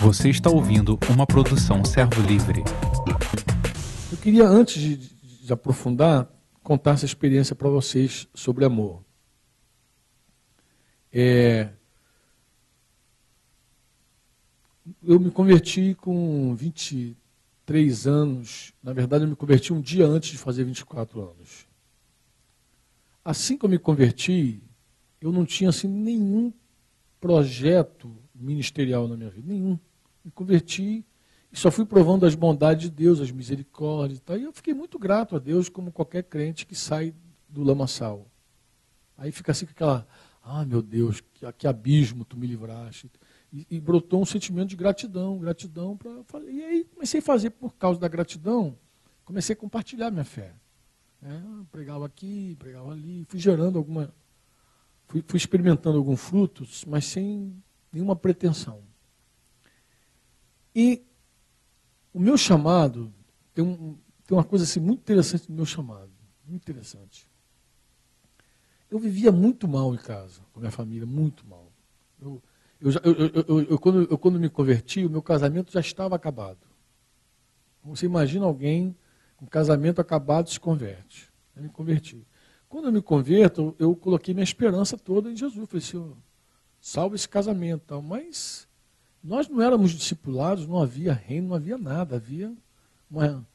Você está ouvindo uma produção Servo Livre. Eu queria, antes de, de aprofundar, contar essa experiência para vocês sobre amor. É, eu me converti com 23 anos. Na verdade, eu me converti um dia antes de fazer 24 anos. Assim que eu me converti, eu não tinha assim, nenhum projeto ministerial na minha vida, nenhum. Me converti e só fui provando as bondades de Deus, as misericórdias e tal. E eu fiquei muito grato a Deus, como qualquer crente que sai do lamaçal. Aí fica assim com aquela, ah, meu Deus, que, que abismo tu me livraste. E, e, brotou um sentimento de gratidão, gratidão para. E aí comecei a fazer por causa da gratidão, comecei a compartilhar minha fé. É, pregava aqui, pregava ali, fui gerando alguma. Fui, fui experimentando alguns frutos, mas sem nenhuma pretensão. E o meu chamado, tem, um, tem uma coisa assim muito interessante no meu chamado, muito interessante. Eu vivia muito mal em casa, com a minha família, muito mal. Eu, eu, eu, eu, quando, eu, quando me converti, o meu casamento já estava acabado. Você imagina alguém com casamento acabado se converte. Eu me converti. Quando eu me converto, eu coloquei minha esperança toda em Jesus. Eu falei, Senhor, salva esse casamento. Tal. Mas nós não éramos discipulados, não havia reino, não havia nada. Havia uma,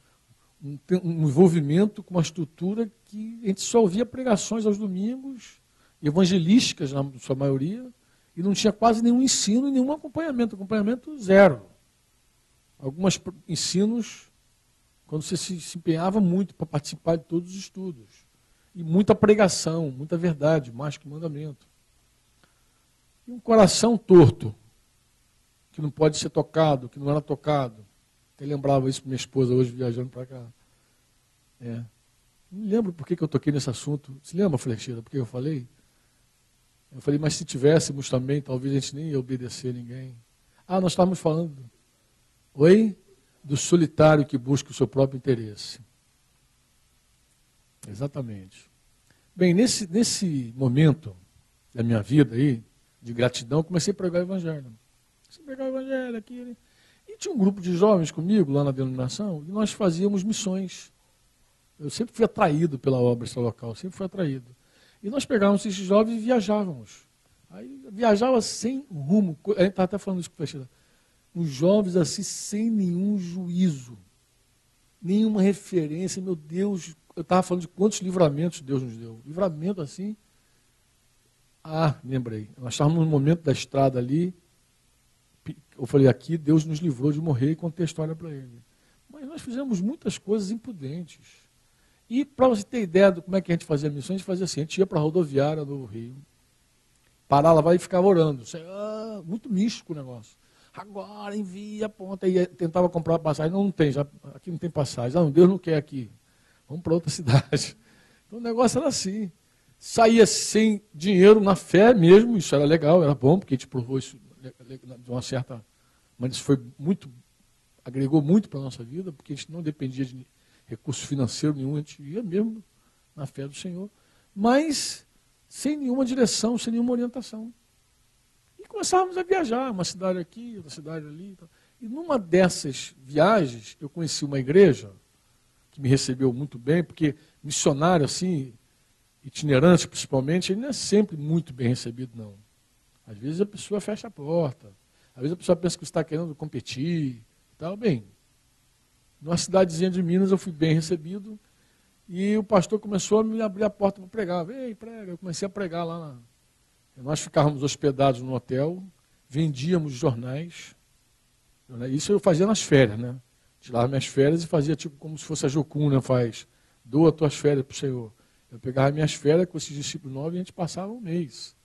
um, um envolvimento com uma estrutura que a gente só ouvia pregações aos domingos, evangelísticas na sua maioria, e não tinha quase nenhum ensino e nenhum acompanhamento. Acompanhamento zero. Alguns ensinos, quando você se, se empenhava muito para participar de todos os estudos. E muita pregação, muita verdade, mais que mandamento. E um coração torto, que não pode ser tocado, que não era tocado. Até lembrava isso para minha esposa hoje viajando para cá. É. Não lembro por que, que eu toquei nesse assunto. Se lembra, Flecheira, por que eu falei? Eu falei, mas se tivéssemos também, talvez a gente nem ia obedecer ninguém. Ah, nós estávamos falando. Oi? Do solitário que busca o seu próprio interesse. Exatamente. Bem, nesse, nesse momento da minha vida aí, de gratidão, comecei a pregar o evangelho. Comecei a pregar o evangelho aqui. Ali. E tinha um grupo de jovens comigo lá na denominação, e nós fazíamos missões. Eu sempre fui atraído pela obra local, sempre fui atraído. E nós pegávamos esses jovens e viajávamos. Aí viajava sem rumo. A gente estava até falando isso com o Fechira. Os jovens assim, sem nenhum juízo, nenhuma referência. Meu Deus, eu estava falando de quantos livramentos Deus nos deu. Livramento assim. Ah, lembrei. Nós estávamos no momento da estrada ali. Eu falei, aqui Deus nos livrou de morrer e contei a história para ele. Mas nós fizemos muitas coisas imprudentes. E para você ter ideia de como é que a gente fazia missões, a gente fazia assim, a gente ia para a rodoviária do Rio, parava lá e ficava orando. Ah, muito místico o negócio. Agora envia a ponta. E tentava comprar passagem. Não, não tem, já, aqui não tem passagem. Não, Deus não quer aqui. Vamos para outra cidade. Então o negócio era assim. Saía sem dinheiro, na fé mesmo, isso era legal, era bom, porque a gente provou isso de uma certa. Mas isso foi muito. agregou muito para a nossa vida, porque a gente não dependia de recurso financeiro nenhum, a gente ia mesmo na fé do Senhor, mas sem nenhuma direção, sem nenhuma orientação. E começávamos a viajar, uma cidade aqui, outra cidade ali. E numa dessas viagens, eu conheci uma igreja que me recebeu muito bem, porque missionário assim, itinerante principalmente, ele não é sempre muito bem recebido, não. Às vezes a pessoa fecha a porta, às vezes a pessoa pensa que está querendo competir. Tal. Bem, numa cidadezinha de Minas eu fui bem recebido e o pastor começou a me abrir a porta para pregar. Ei, prega. Eu comecei a pregar lá. Na... Nós ficávamos hospedados no hotel, vendíamos jornais. Isso eu fazia nas férias, né? Tirava minhas férias e fazia tipo como se fosse a Jocuna faz. Doa tuas férias para o Senhor. Eu pegava minhas férias com esses discípulos novos e a gente passava um mês.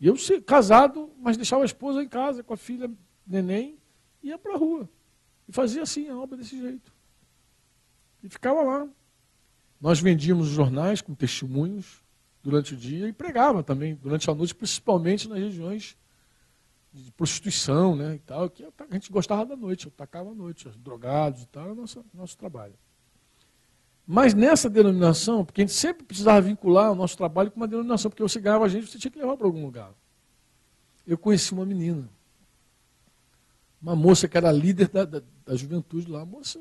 E eu casado, mas deixava a esposa em casa com a filha neném, ia para a rua. E fazia assim a obra desse jeito. E ficava lá. Nós vendíamos jornais com testemunhos durante o dia e pregava também durante a noite, principalmente nas regiões de prostituição, né, e tal, que a gente gostava da noite, eu tacava à noite, os drogados e tal, era o nosso, nosso trabalho. Mas nessa denominação, porque a gente sempre precisava vincular o nosso trabalho com uma denominação, porque você ganhava a gente, você tinha que levar para algum lugar. Eu conheci uma menina, Uma moça que era líder da, da, da juventude lá. moça.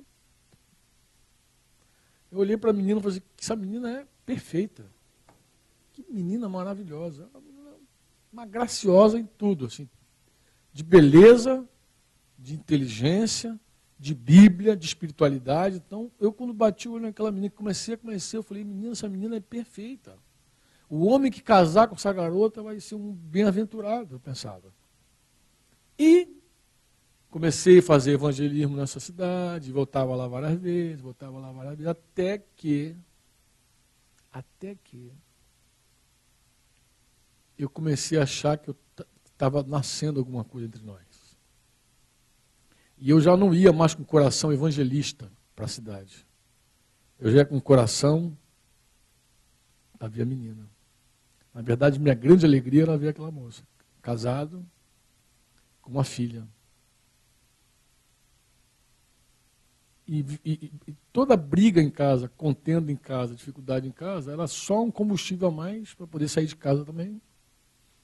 Eu olhei para a menina e falei assim, essa menina é perfeita. Que menina maravilhosa. Uma, menina, uma graciosa em tudo, assim. De beleza, de inteligência, de Bíblia, de espiritualidade. Então, eu quando bati o olho naquela menina, comecei a conhecer, eu falei, menina, essa menina é perfeita. O homem que casar com essa garota vai ser um bem-aventurado, eu pensava. E comecei a fazer evangelismo nessa cidade, voltava lá várias vezes, voltava lá várias vezes, até que, até que, eu comecei a achar que estava nascendo alguma coisa entre nós. E eu já não ia mais com coração evangelista para a cidade. Eu já ia com o coração para ver a menina. Na verdade, minha grande alegria era ver aquela moça, casado, com uma filha. E, e, e, toda briga em casa, contenda em casa, dificuldade em casa, era só um combustível a mais para poder sair de casa também.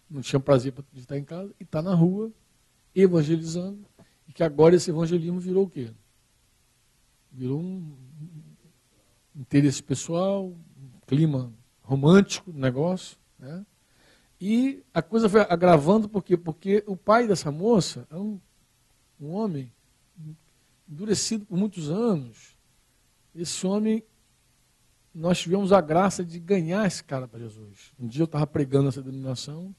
Não tinha prazer de estar em casa e estar tá na rua, evangelizando. E que agora esse evangelismo virou o quê? Virou um interesse pessoal, um clima romântico negócio. Né? E a coisa foi agravando por quê? Porque o pai dessa moça é um, um homem endurecido por muitos anos. Esse homem, nós tivemos a graça de ganhar esse cara para Jesus. Um dia eu estava pregando essa denominação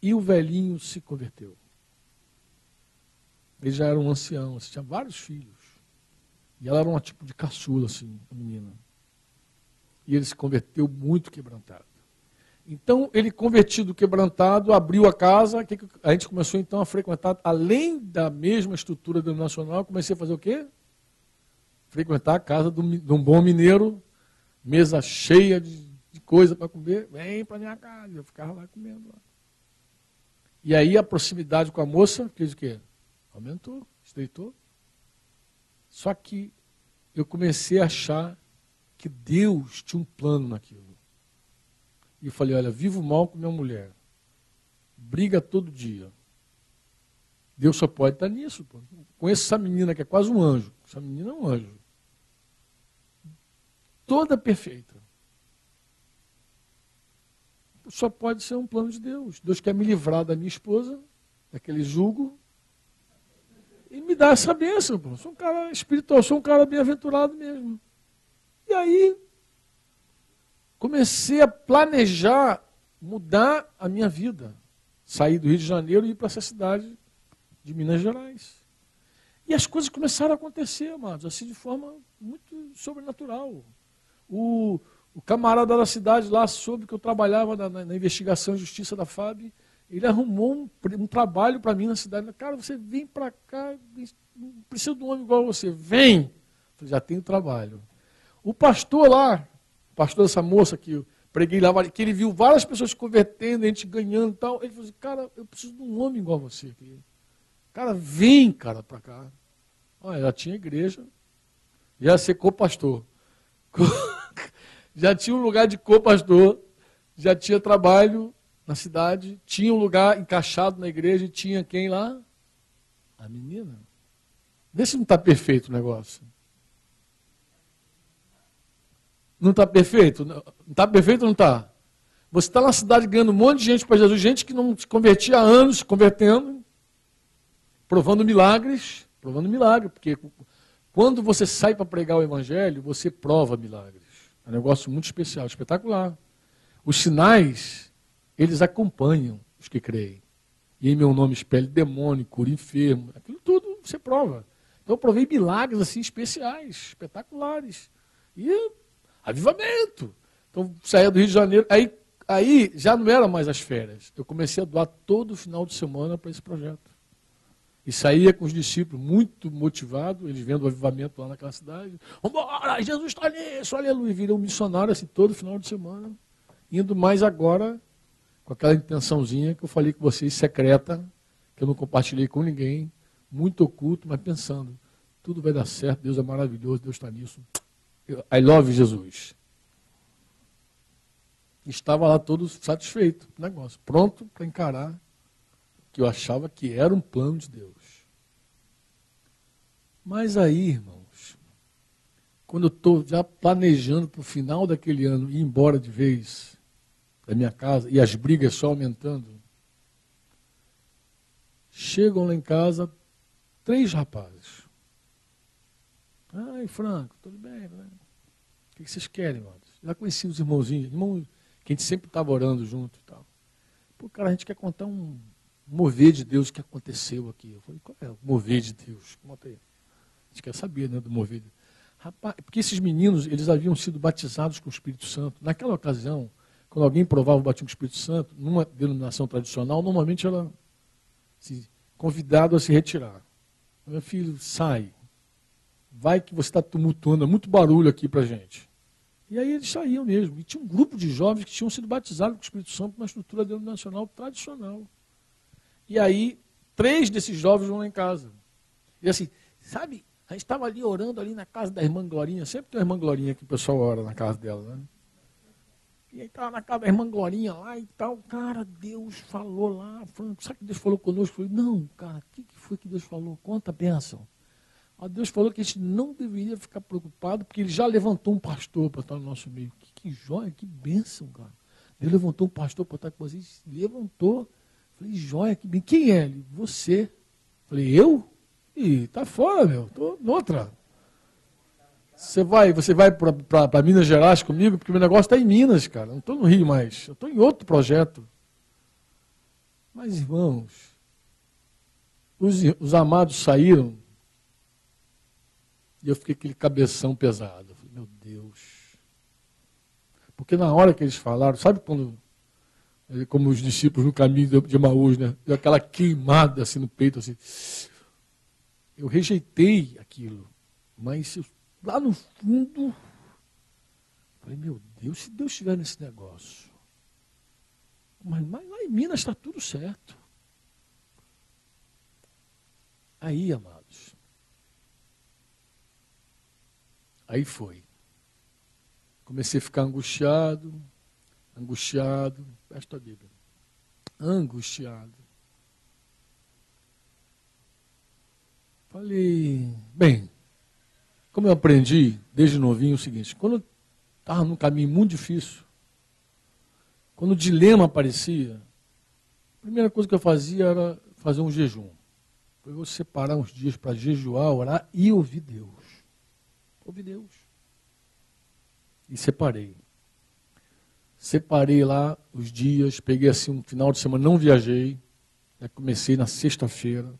e o velhinho se converteu. Ele já era um ancião, assim, tinha vários filhos. E ela era um tipo de caçula, assim, a menina. E ele se converteu muito quebrantado. Então, ele convertido, quebrantado, abriu a casa, a gente começou então a frequentar, além da mesma estrutura denominacional, comecei a fazer o quê? Frequentar a casa de um bom mineiro, mesa cheia de, de coisa para comer, vem para minha casa, eu ficava lá comendo. Lá. E aí a proximidade com a moça, fez o quê? Aumentou, estreitou. Só que eu comecei a achar que Deus tinha um plano naquilo. E eu falei, olha, vivo mal com minha mulher. Briga todo dia. Deus só pode estar nisso. Pô. Conheço essa menina que é quase um anjo. Essa menina é um anjo. Toda perfeita. Só pode ser um plano de Deus. Deus quer me livrar da minha esposa, daquele me dá essa bênção. Pô. Sou um cara espiritual, sou um cara bem-aventurado mesmo. E aí, comecei a planejar mudar a minha vida. Sair do Rio de Janeiro e ir para essa cidade de Minas Gerais. E as coisas começaram a acontecer, amados, assim de forma muito sobrenatural. O, o camarada da cidade lá soube que eu trabalhava na, na, investigação e justiça da FAB ele arrumou um, um trabalho para mim na cidade. Cara, você vem para cá, precisa de um homem igual a você. Vem! Eu já tenho trabalho. O pastor lá, o pastor dessa moça que eu preguei lá, que ele viu várias pessoas se convertendo, a gente ganhando e tal. Ele falou assim, cara, eu preciso de um homem igual a você. Cara, vem, cara, para cá. Olha, já tinha igreja, já ser co-pastor. já tinha um lugar de co-pastor, já tinha trabalho, na cidade, tinha um lugar encaixado na igreja e tinha quem lá? A menina. Vê se não está perfeito o negócio. Não está perfeito? Não está perfeito ou não está? Você está na cidade ganhando um monte de gente para Jesus, gente que não se convertia há anos, se convertendo, provando milagres, provando milagre, porque quando você sai para pregar o evangelho, você prova milagres. É um negócio muito especial, espetacular. Os sinais eles acompanham os que creem. E em meu nome espelhe demônio, cura enfermo, aquilo tudo você prova. Então eu provei milagres assim especiais, espetaculares. E avivamento. Então saía do Rio de Janeiro, aí, aí já não era mais as férias. Eu comecei a doar todo final de semana para esse projeto. E saía com os discípulos muito motivados, eles vendo o avivamento lá naquela cidade. Vambora, Jesus está nisso, aleluia. Virei um missionário assim todo final de semana. Indo mais agora com aquela intençãozinha que eu falei com vocês, secreta, que eu não compartilhei com ninguém, muito oculto, mas pensando, tudo vai dar certo, Deus é maravilhoso, Deus está nisso. I love Jesus. Estava lá todo satisfeito com o negócio, pronto para encarar que eu achava que era um plano de Deus. Mas aí, irmãos, quando eu estou já planejando para o final daquele ano ir embora de vez da minha casa e as brigas só aumentando, chegam lá em casa três rapazes. Ai, Franco, tudo bem? Né? O que vocês querem, mano? Já conheci os irmãozinhos, irmãos que a gente sempre estava orando junto e tal. Pô, cara, a gente quer contar um mover de Deus que aconteceu aqui. Eu falei, qual é o mover de Deus? Conta aí. A gente quer saber, né, do mover. Rapaz, porque esses meninos, eles haviam sido batizados com o Espírito Santo. Naquela ocasião, quando alguém provava o batismo com o Espírito Santo, numa denominação tradicional, normalmente era assim, convidado a se retirar. Meu filho, sai. Vai que você está tumultuando, é muito barulho aqui para gente. E aí eles saíam mesmo. E tinha um grupo de jovens que tinham sido batizados com o Espírito Santo numa estrutura denominacional tradicional. E aí, três desses jovens vão lá em casa. E assim, sabe, a gente estava ali orando ali na casa da irmã Glorinha, sempre tem uma irmã Glorinha que o pessoal ora na casa dela, né? E aí estava na casa da irmã Glorinha lá e tal. Cara, Deus falou lá, Franco, sabe que Deus falou conosco? Eu falei, não, cara, o que, que foi que Deus falou? Conta a bênção. A Deus falou que a gente não deveria ficar preocupado, porque ele já levantou um pastor para estar no nosso meio. Que, que joia, que bênção, cara. Deus levantou um pastor para estar com vocês. Levantou. Falei, joia, que bem. Quem é ele? Você. Falei, eu? Ih, tá fora, meu. Tô noutra. Você vai, você vai para Minas Gerais comigo, porque meu negócio está em Minas, cara. Não estou no Rio mais. Eu estou em outro projeto. Mas, irmãos, os, os amados saíram e eu fiquei aquele cabeção pesado. Falei, meu Deus. Porque na hora que eles falaram, sabe quando, como os discípulos no caminho de Maús, né? Deu aquela queimada assim no peito, assim. Eu rejeitei aquilo. Mas lá no fundo, falei, meu Deus, se Deus estiver nesse negócio. Mas, mas lá em Minas está tudo certo. Aí, amados, Aí foi. Comecei a ficar angustiado, angustiado, presta a Bíblia. Angustiado. Falei, bem, como eu aprendi desde novinho o seguinte, quando eu estava num caminho muito difícil, quando o dilema aparecia, a primeira coisa que eu fazia era fazer um jejum. Eu separar uns dias para jejuar, orar e ouvir Deus. Ouvi Deus. E separei. Separei lá os dias, peguei assim um final de semana, não viajei. Né, comecei na sexta-feira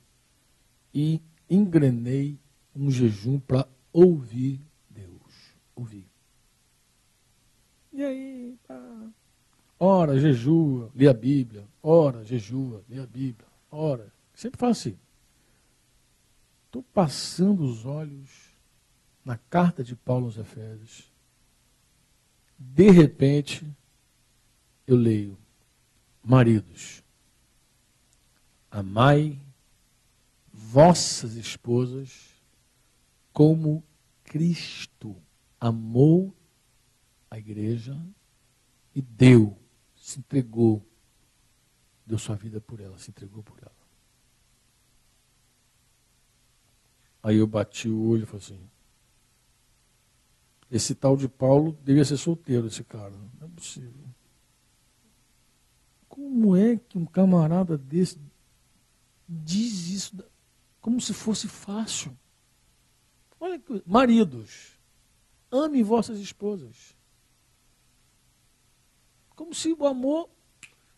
e engrenei um jejum para ouvir Deus. Ouvir. E aí, pá. ora, jejua, lê a Bíblia. Ora, jejua, lê a Bíblia. Ora. Sempre faço assim. Estou passando os olhos na carta de Paulo aos Efésios, de repente, eu leio: Maridos, amai vossas esposas como Cristo amou a igreja e deu, se entregou, deu sua vida por ela, se entregou por ela. Aí eu bati o olho e falei assim: esse tal de Paulo devia ser solteiro, esse cara. Não é possível. Como é que um camarada desse diz isso como se fosse fácil? Olha maridos, amem vossas esposas. Como se o amor,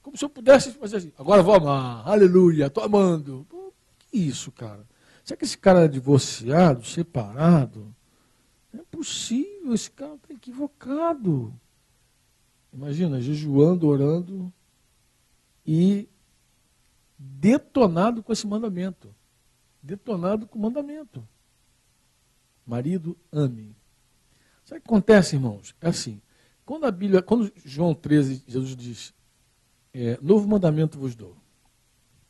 como se eu pudesse fazer assim, agora vou amar, aleluia, estou amando. Pô, que isso, cara? Será que esse cara é divorciado, separado? Não é possível, esse cara está equivocado. Imagina, jejuando, orando e detonado com esse mandamento. Detonado com o mandamento. Marido, ame. Sabe o que acontece, irmãos? É assim. Quando a Bíblia, quando João 13, Jesus diz, é, novo mandamento vos dou,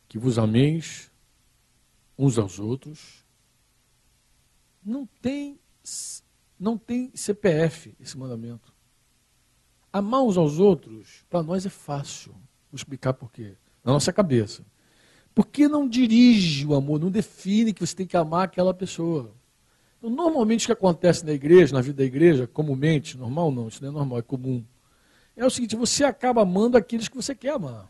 que vos ameis uns aos outros, não tem não tem CPF esse mandamento. Amar uns aos outros, para nós é fácil. Vou explicar por quê. Na nossa cabeça. Porque não dirige o amor, não define que você tem que amar aquela pessoa. Então, normalmente o que acontece na igreja, na vida da igreja, comumente, normal não, isso não é normal, é comum, é o seguinte, você acaba amando aqueles que você quer amar.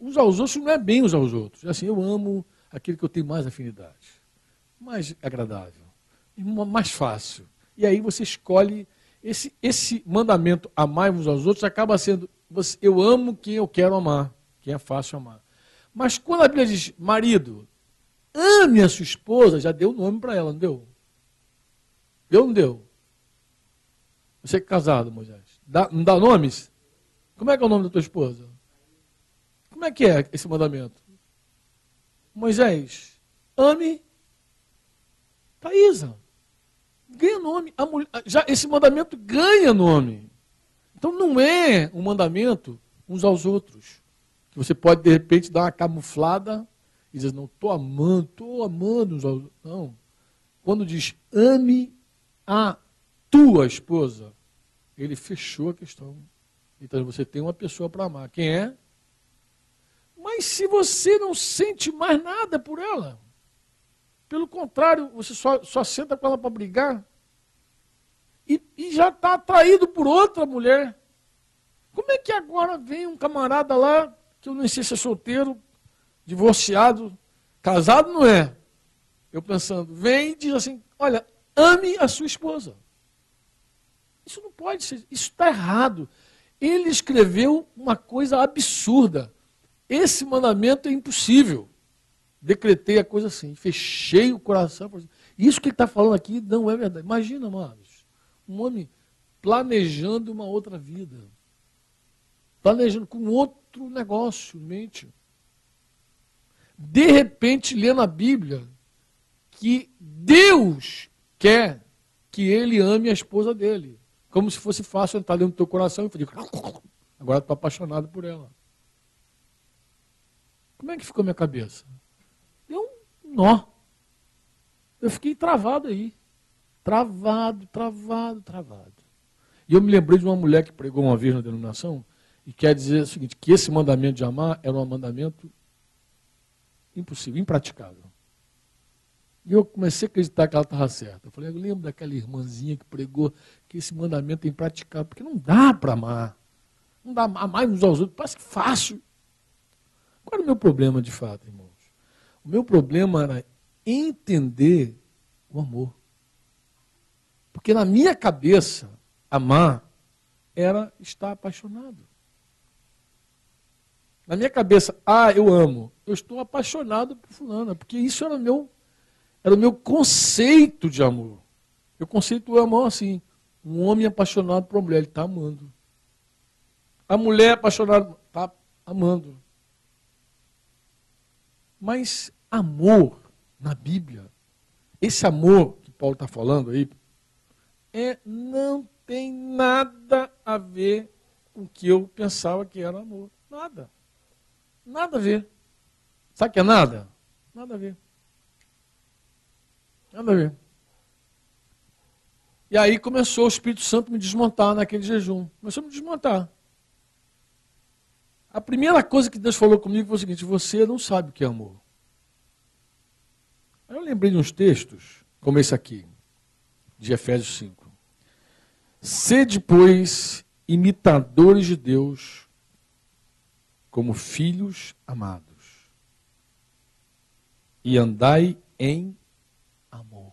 Uns aos outros não é bem uns aos outros. É assim, eu amo aquele que eu tenho mais afinidade, mais agradável, mais fácil. E aí você escolhe esse, esse mandamento, amar uns aos outros, acaba sendo, você, eu amo quem eu quero amar, quem é fácil amar. Mas quando a Bíblia diz, marido, ame a sua esposa, já deu nome para ela, não deu? Deu ou não deu? Você é casado, Moisés. Dá, não dá nomes? Como é que é o nome da tua esposa? Como é que é esse mandamento? Moisés, ame Thaisa. Ganha nome. Mulher, já esse mandamento ganha nome. Então não é um mandamento uns aos outros. Que você pode, de repente, dar uma camuflada e dizer, não, estou amando, estou amando uns aos outros. Não. Quando diz ame a tua esposa, ele fechou a questão. Então você tem uma pessoa para amar. Quem é? Mas se você não sente mais nada por ela, pelo contrário, você só, só senta com ela para brigar e, e já está atraído por outra mulher. Como é que agora vem um camarada lá, que eu não sei se é solteiro, divorciado, casado não é? Eu pensando, vem e diz assim: olha, ame a sua esposa. Isso não pode ser, isso está errado. Ele escreveu uma coisa absurda. Esse mandamento é impossível. Decretei a coisa assim, fechei o coração. Isso que ele está falando aqui não é verdade. Imagina, amados, um homem planejando uma outra vida, planejando com outro negócio mente. De repente, lendo a Bíblia, que Deus quer que ele ame a esposa dele. Como se fosse fácil entrar dentro do teu coração e fazer. Agora estou apaixonado por ela. Como é que ficou minha cabeça? Deu um nó. Eu fiquei travado aí. Travado, travado, travado. E eu me lembrei de uma mulher que pregou uma vez na denominação e quer dizer o seguinte, que esse mandamento de amar era um mandamento impossível, impraticável. E eu comecei a acreditar que ela estava certa. Eu falei, eu lembro daquela irmãzinha que pregou que esse mandamento é impraticável, porque não dá para amar. Não dá amar uns aos outros, parece fácil. Qual era o meu problema de fato, irmãos? O meu problema era entender o amor. Porque na minha cabeça, amar era estar apaixonado. Na minha cabeça, ah, eu amo. Eu estou apaixonado por fulana, porque isso era meu, era o meu conceito de amor. Eu conceito o amor assim. Um homem apaixonado por uma mulher, ele está amando. A mulher apaixonada está amando. Mas amor na Bíblia, esse amor que Paulo está falando aí, é, não tem nada a ver com o que eu pensava que era amor. Nada. Nada a ver. Sabe o que é nada? Nada a ver. E aí começou o Espírito Santo me desmontar naquele jejum. Começou a me desmontar. A primeira coisa que Deus falou comigo foi o seguinte: você não sabe o que é amor. Eu lembrei de uns textos, como esse aqui, de Efésios 5. Sede, pois, imitadores de Deus, como filhos amados, e andai em amor.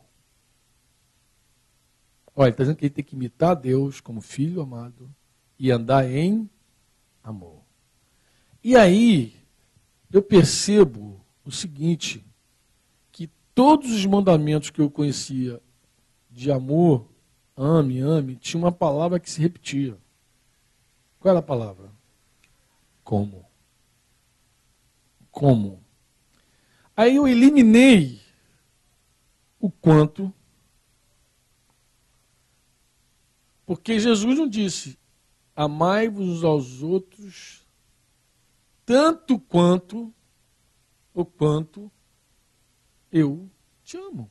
Olha, está dizendo que ele tem que imitar Deus como filho amado e andar em amor. E aí, eu percebo o seguinte, que todos os mandamentos que eu conhecia de amor, ame, ame, tinha uma palavra que se repetia. Qual era a palavra? Como. Como. Aí eu eliminei o quanto, porque Jesus não disse: amai-vos aos outros tanto quanto o quanto eu te amo.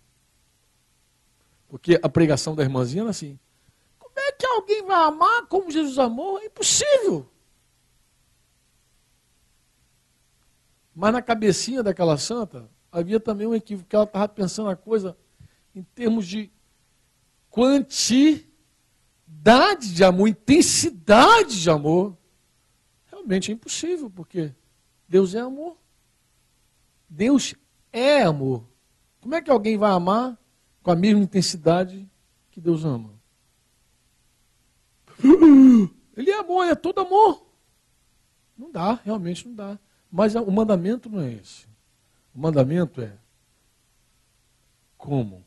Porque a pregação da irmãzinha era assim: como é que alguém vai amar como Jesus amou? É impossível. Mas na cabecinha daquela santa havia também um equívoco, ela estava pensando a coisa em termos de quantidade de amor, intensidade de amor, realmente é impossível, porque Deus é amor. Deus é amor. Como é que alguém vai amar com a mesma intensidade que Deus ama? Ele é amor, é todo amor. Não dá, realmente não dá. Mas o mandamento não é esse. O mandamento é como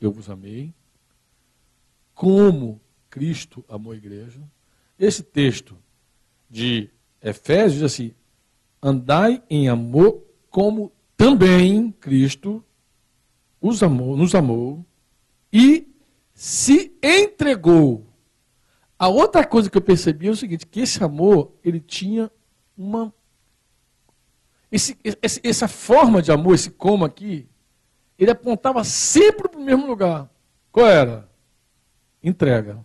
eu vos amei, como Cristo amou a igreja. Esse texto de Efésios diz assim: andai em amor como também Cristo os amou, nos amou e se entregou. A outra coisa que eu percebi é o seguinte, que esse amor, ele tinha uma esse, esse, essa forma de amor, esse como aqui, ele apontava sempre para o mesmo lugar. Qual era? Entrega.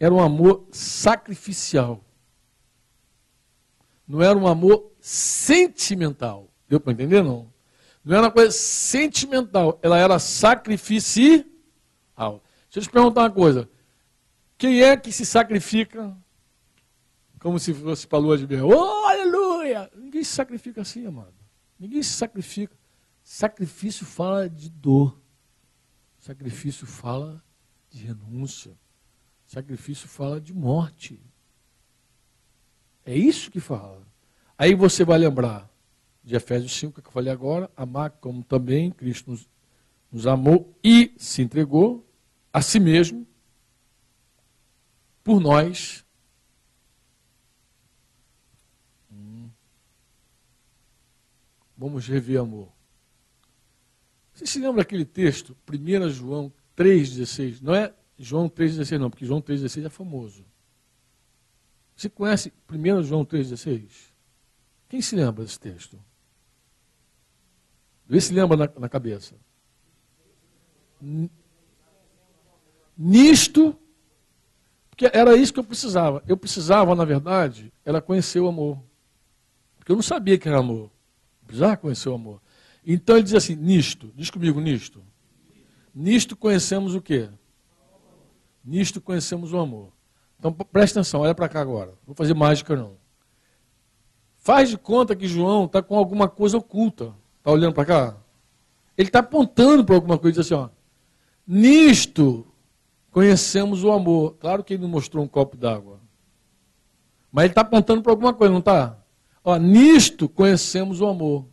Era um amor sacrificial. Não era um amor sentimental. Deu para entender, não? Não era uma coisa sentimental. Ela era sacrificial. Deixa eu te perguntar uma coisa. Quem é que se sacrifica como se fosse para a lua de mel. Oh, aleluia! Ninguém se sacrifica assim, amado. Ninguém se sacrifica. Sacrifício fala de dor. Sacrifício fala de renúncia. Sacrifício fala de morte. É isso que fala. Aí você vai lembrar de Efésios 5, que eu falei agora, amar como também Cristo nos, nos amou e se entregou a si mesmo por nós Vamos rever amor. Você se lembra daquele texto, 1 João 3,16? Não é João 3,16 não, porque João 3,16 é famoso. Você conhece 1 João 3,16? Quem se lembra desse texto? Vê se lembra na, na cabeça. Nisto, porque era isso que eu precisava. Eu precisava, na verdade, era conhecer o amor. Porque eu não sabia que era amor. Precisava conhecer o amor. Então ele diz assim: nisto, diz comigo, nisto. Nisto conhecemos o quê? Nisto conhecemos o amor. Então presta atenção, olha para cá agora. Vou fazer mágica não. Faz de conta que João está com alguma coisa oculta. Está olhando para cá? Ele está apontando para alguma coisa assim: ó, nisto conhecemos o amor. Claro que ele não mostrou um copo d'água. Mas ele está apontando para alguma coisa, não está? Ó, nisto conhecemos o amor.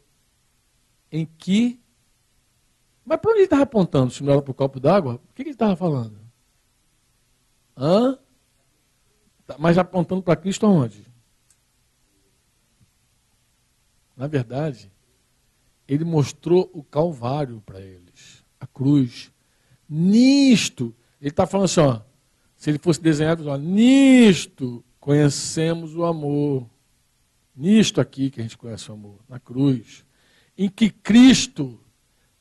Em que. Mas para onde ele estava apontando? Se não era para o copo d'água? O que, que ele estava falando? Hã? Tá, mas apontando para Cristo aonde? Na verdade, ele mostrou o Calvário para eles, a cruz. Nisto, ele está falando assim, ó, se ele fosse desenhado, ó, nisto conhecemos o amor. Nisto aqui que a gente conhece o amor, na cruz, em que Cristo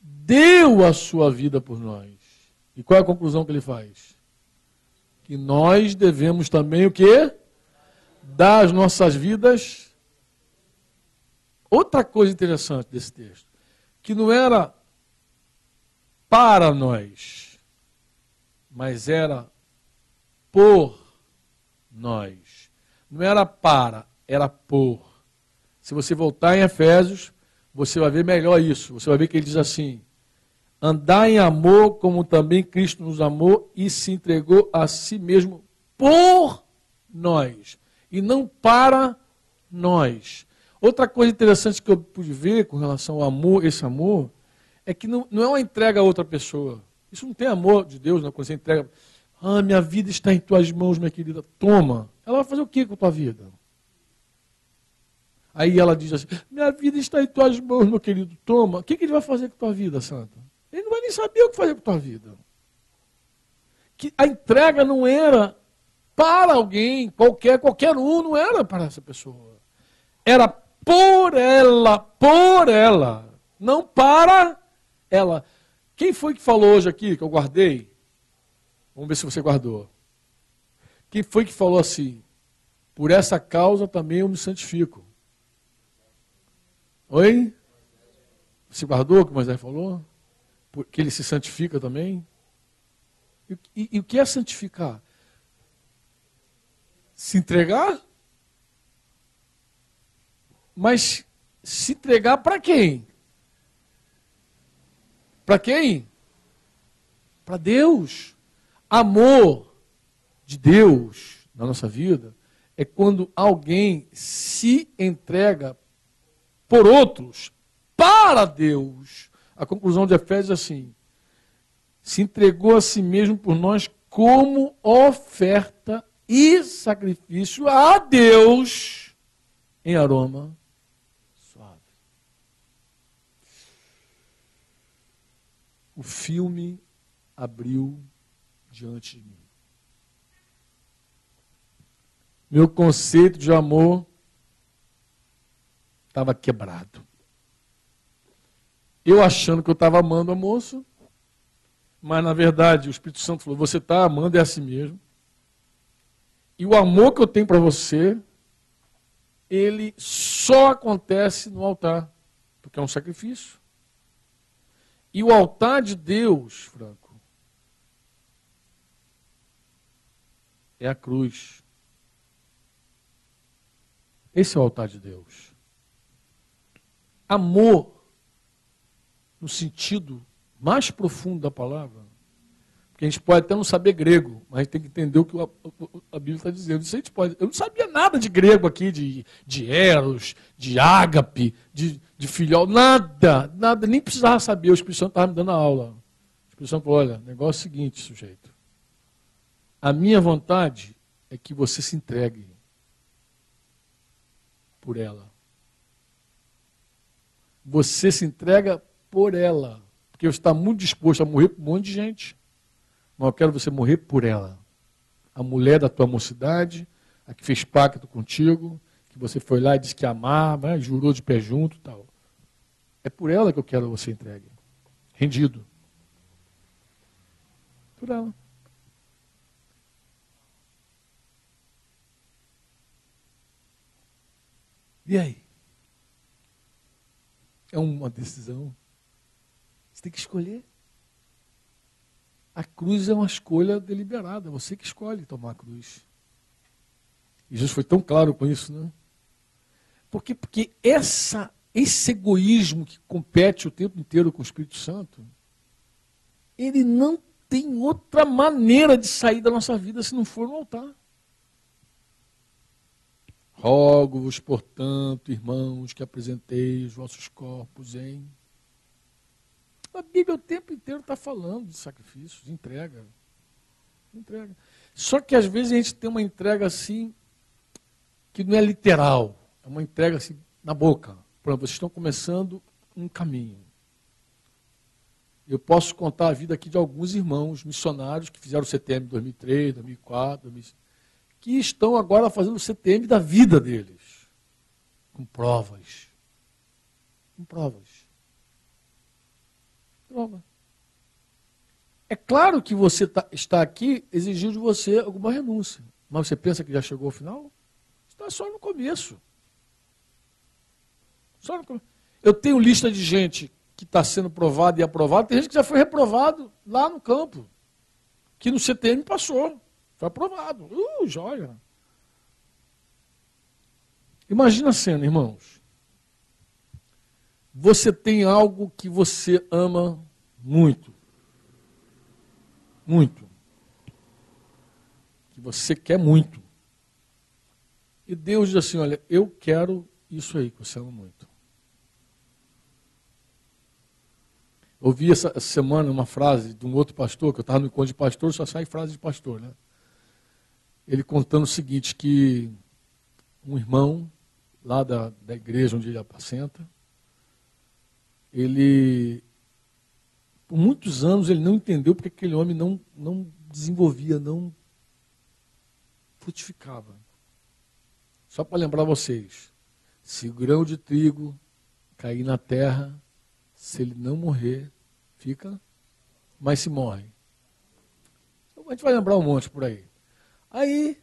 deu a sua vida por nós. E qual é a conclusão que ele faz? Que nós devemos também o quê? Dar as nossas vidas. Outra coisa interessante desse texto, que não era para nós, mas era por nós. Não era para, era por. Se você voltar em Efésios, você vai ver melhor isso. Você vai ver que ele diz assim: andar em amor como também Cristo nos amou e se entregou a si mesmo por nós e não para nós. Outra coisa interessante que eu pude ver com relação ao amor, esse amor, é que não, não é uma entrega a outra pessoa. Isso não tem amor de Deus, não, quando você entrega. Ah, minha vida está em tuas mãos, minha querida. Toma. Ela vai fazer o que com a tua vida? Aí ela diz assim: Minha vida está em tuas mãos, meu querido, toma. O que, que ele vai fazer com a tua vida, Santa? Nem saber o que fazer com a tua vida. Que a entrega não era para alguém, qualquer, qualquer um, não era para essa pessoa. Era por ela, por ela, não para ela. Quem foi que falou hoje aqui, que eu guardei? Vamos ver se você guardou. Quem foi que falou assim? Por essa causa também eu me santifico. Oi? Você guardou o que Moisés falou? Que ele se santifica também? E, e, e o que é santificar? Se entregar? Mas se entregar para quem? Para quem? Para Deus. Amor de Deus na nossa vida é quando alguém se entrega por outros para Deus. A conclusão de Efésios é assim: se entregou a si mesmo por nós como oferta e sacrifício a Deus em aroma suave. O filme abriu diante de mim. Meu conceito de amor estava quebrado. Eu achando que eu estava amando a moça, mas na verdade o Espírito Santo falou: você está amando é a si mesmo. E o amor que eu tenho para você, ele só acontece no altar, porque é um sacrifício. E o altar de Deus, Franco, é a cruz. Esse é o altar de Deus. Amor, no sentido mais profundo da palavra, porque a gente pode até não saber grego, mas tem que entender o que a, Bíblia está dizendo. Isso a gente pode. Eu não sabia nada de grego aqui, de, de eros, de ágape, de, de filial, nada, nada, nem precisava saber. O Espírito Santo estava me dando a aula. O Espírito Santo falou: olha, negócio é o seguinte, sujeito. A minha vontade é que você se entregue por ela. Você se entrega por ela. Porque você está muito disposto a morrer por um monte de gente. Mas eu quero você morrer por ela. A mulher da tua mocidade, a que fez pacto contigo, que você foi lá e disse que amava, jurou de pé junto tal. É por ela que eu quero você entregue. Rendido. Por ela. E aí? É uma decisão. Você tem que escolher. A cruz é uma escolha deliberada. Você que escolhe tomar a cruz. E Jesus foi tão claro com isso, né? Porque, porque essa, esse egoísmo que compete o tempo inteiro com o Espírito Santo, ele não tem outra maneira de sair da nossa vida se não for no altar. Rogo-vos, portanto, irmãos, que apresenteis os vossos corpos em. A Bíblia o tempo inteiro está falando de sacrifício, de entrega. entrega. Só que às vezes a gente tem uma entrega assim, que não é literal, é uma entrega assim na boca. Por exemplo, vocês estão começando um caminho. Eu posso contar a vida aqui de alguns irmãos missionários que fizeram o CTM em 2003, 2004, 2005 que estão agora fazendo o CTM da vida deles, com provas. Com provas. É claro que você tá, está aqui exigindo de você alguma renúncia. Mas você pensa que já chegou ao final? Está só no começo. Só no começo. Eu tenho lista de gente que está sendo provada e aprovada. Tem gente que já foi reprovado lá no campo. Que no CTM passou. Foi aprovado. Uh, joia. Imagina a cena, irmãos. Você tem algo que você ama muito. Muito. Que você quer muito. E Deus diz assim: Olha, eu quero isso aí que você ama muito. Ouvi essa semana uma frase de um outro pastor, que eu estava no encontro de pastor, só sai frase de pastor, né? ele contando o seguinte, que um irmão lá da, da igreja onde ele apacenta, ele, por muitos anos, ele não entendeu porque aquele homem não, não desenvolvia, não frutificava. Só para lembrar vocês, se o grão de trigo cair na terra, se ele não morrer, fica, mas se morre. Então, a gente vai lembrar um monte por aí. Aí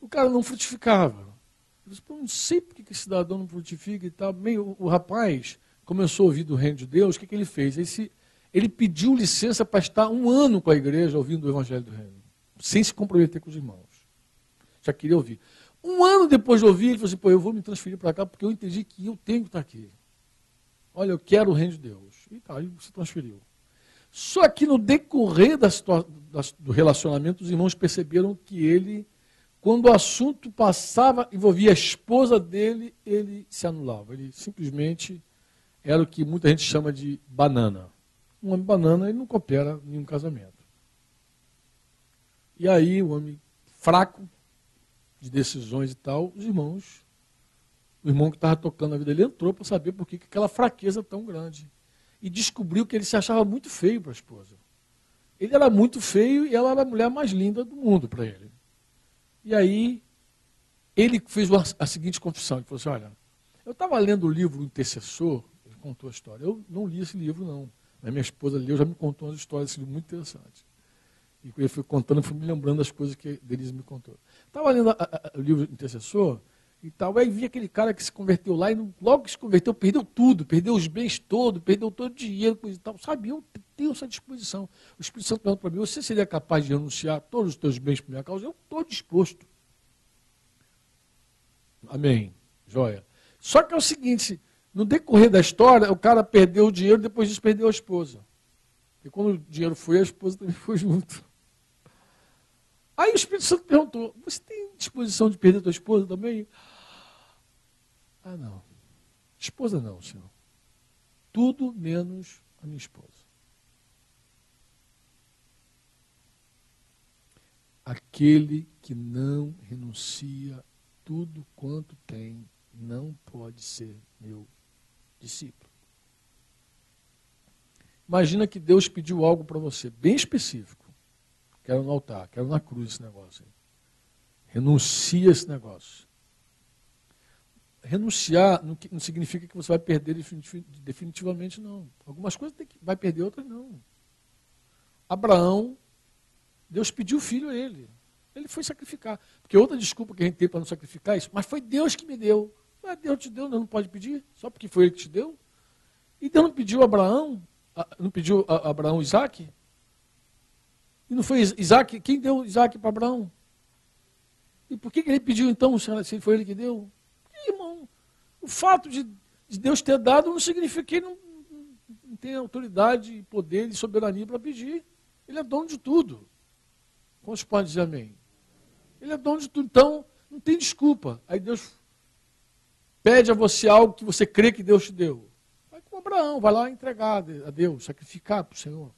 o cara não frutificava. Eu disse, não sei por que esse cidadão não frutifica e tal. Meio, o rapaz começou a ouvir do reino de Deus, o que, que ele fez? Ele, se, ele pediu licença para estar um ano com a igreja ouvindo o evangelho do reino, sem se comprometer com os irmãos. Já queria ouvir. Um ano depois de ouvir, ele falou assim: pô, eu vou me transferir para cá porque eu entendi que eu tenho que estar aqui. Olha, eu quero o reino de Deus. E tá, ele se transferiu. Só que no decorrer da do relacionamento, os irmãos perceberam que ele, quando o assunto passava, envolvia a esposa dele, ele se anulava. Ele simplesmente era o que muita gente chama de banana. Um homem banana, ele não coopera em um casamento. E aí, o homem fraco de decisões e tal, os irmãos, o irmão que estava tocando a vida dele entrou para saber por que aquela fraqueza tão grande e descobriu que ele se achava muito feio para a esposa. Ele era muito feio e ela era a mulher mais linda do mundo para ele. E aí, ele fez a seguinte confissão: ele falou assim: Olha, eu estava lendo o livro Intercessor, contou a história. Eu não li esse livro, não. A minha esposa leu, já me contou umas histórias desse livro muito interessantes. E ele foi contando, fui me lembrando das coisas que Denise me contou. Estava lendo a, a, o livro Intercessor, e tal. Aí vi aquele cara que se converteu lá e logo que se converteu, perdeu tudo, perdeu os bens todos, perdeu todo o dinheiro, coisa e tal. Sabe, eu tenho essa disposição. O Espírito Santo perguntou para mim, você seria capaz de renunciar todos os teus bens por minha causa? Eu estou disposto. Amém. Joia. Só que é o seguinte, no decorrer da história, o cara perdeu o dinheiro, depois disso perdeu a esposa. E quando o dinheiro foi, a esposa também foi junto. Aí o Espírito Santo perguntou: Você tem disposição de perder a tua esposa também? Ah, não. Esposa não, senhor. Tudo menos a minha esposa. Aquele que não renuncia tudo quanto tem não pode ser meu discípulo. Imagina que Deus pediu algo para você, bem específico. Quero no altar, quero na cruz esse negócio. Renuncia esse negócio. Renunciar não, não, significa que você vai perder definitivamente, não. Algumas coisas que, vai perder, outras não. Abraão, Deus pediu filho a ele. Ele foi sacrificar. Porque outra desculpa que a gente tem para não sacrificar é isso, mas foi Deus que me deu. Ah, Deus te deu, não pode pedir, só porque foi ele que te deu. E Deus não pediu Abraão, não pediu a Abraão Isaac? E não foi Isaac? Quem deu Isaac para Abraão? E por que, ele pediu então, se foi ele que deu? Porque, irmão, o fato de, de, Deus ter dado não significa que ele não, não tem autoridade, poder e soberania para pedir. Ele é dono de tudo. Quantos podem dizer amém? Ele é dono de tudo. Então, não tem desculpa. Aí Deus pede a você algo que você crê que Deus te deu. Vai com Abraão, vai lá entregar a Deus, sacrificar para o Senhor.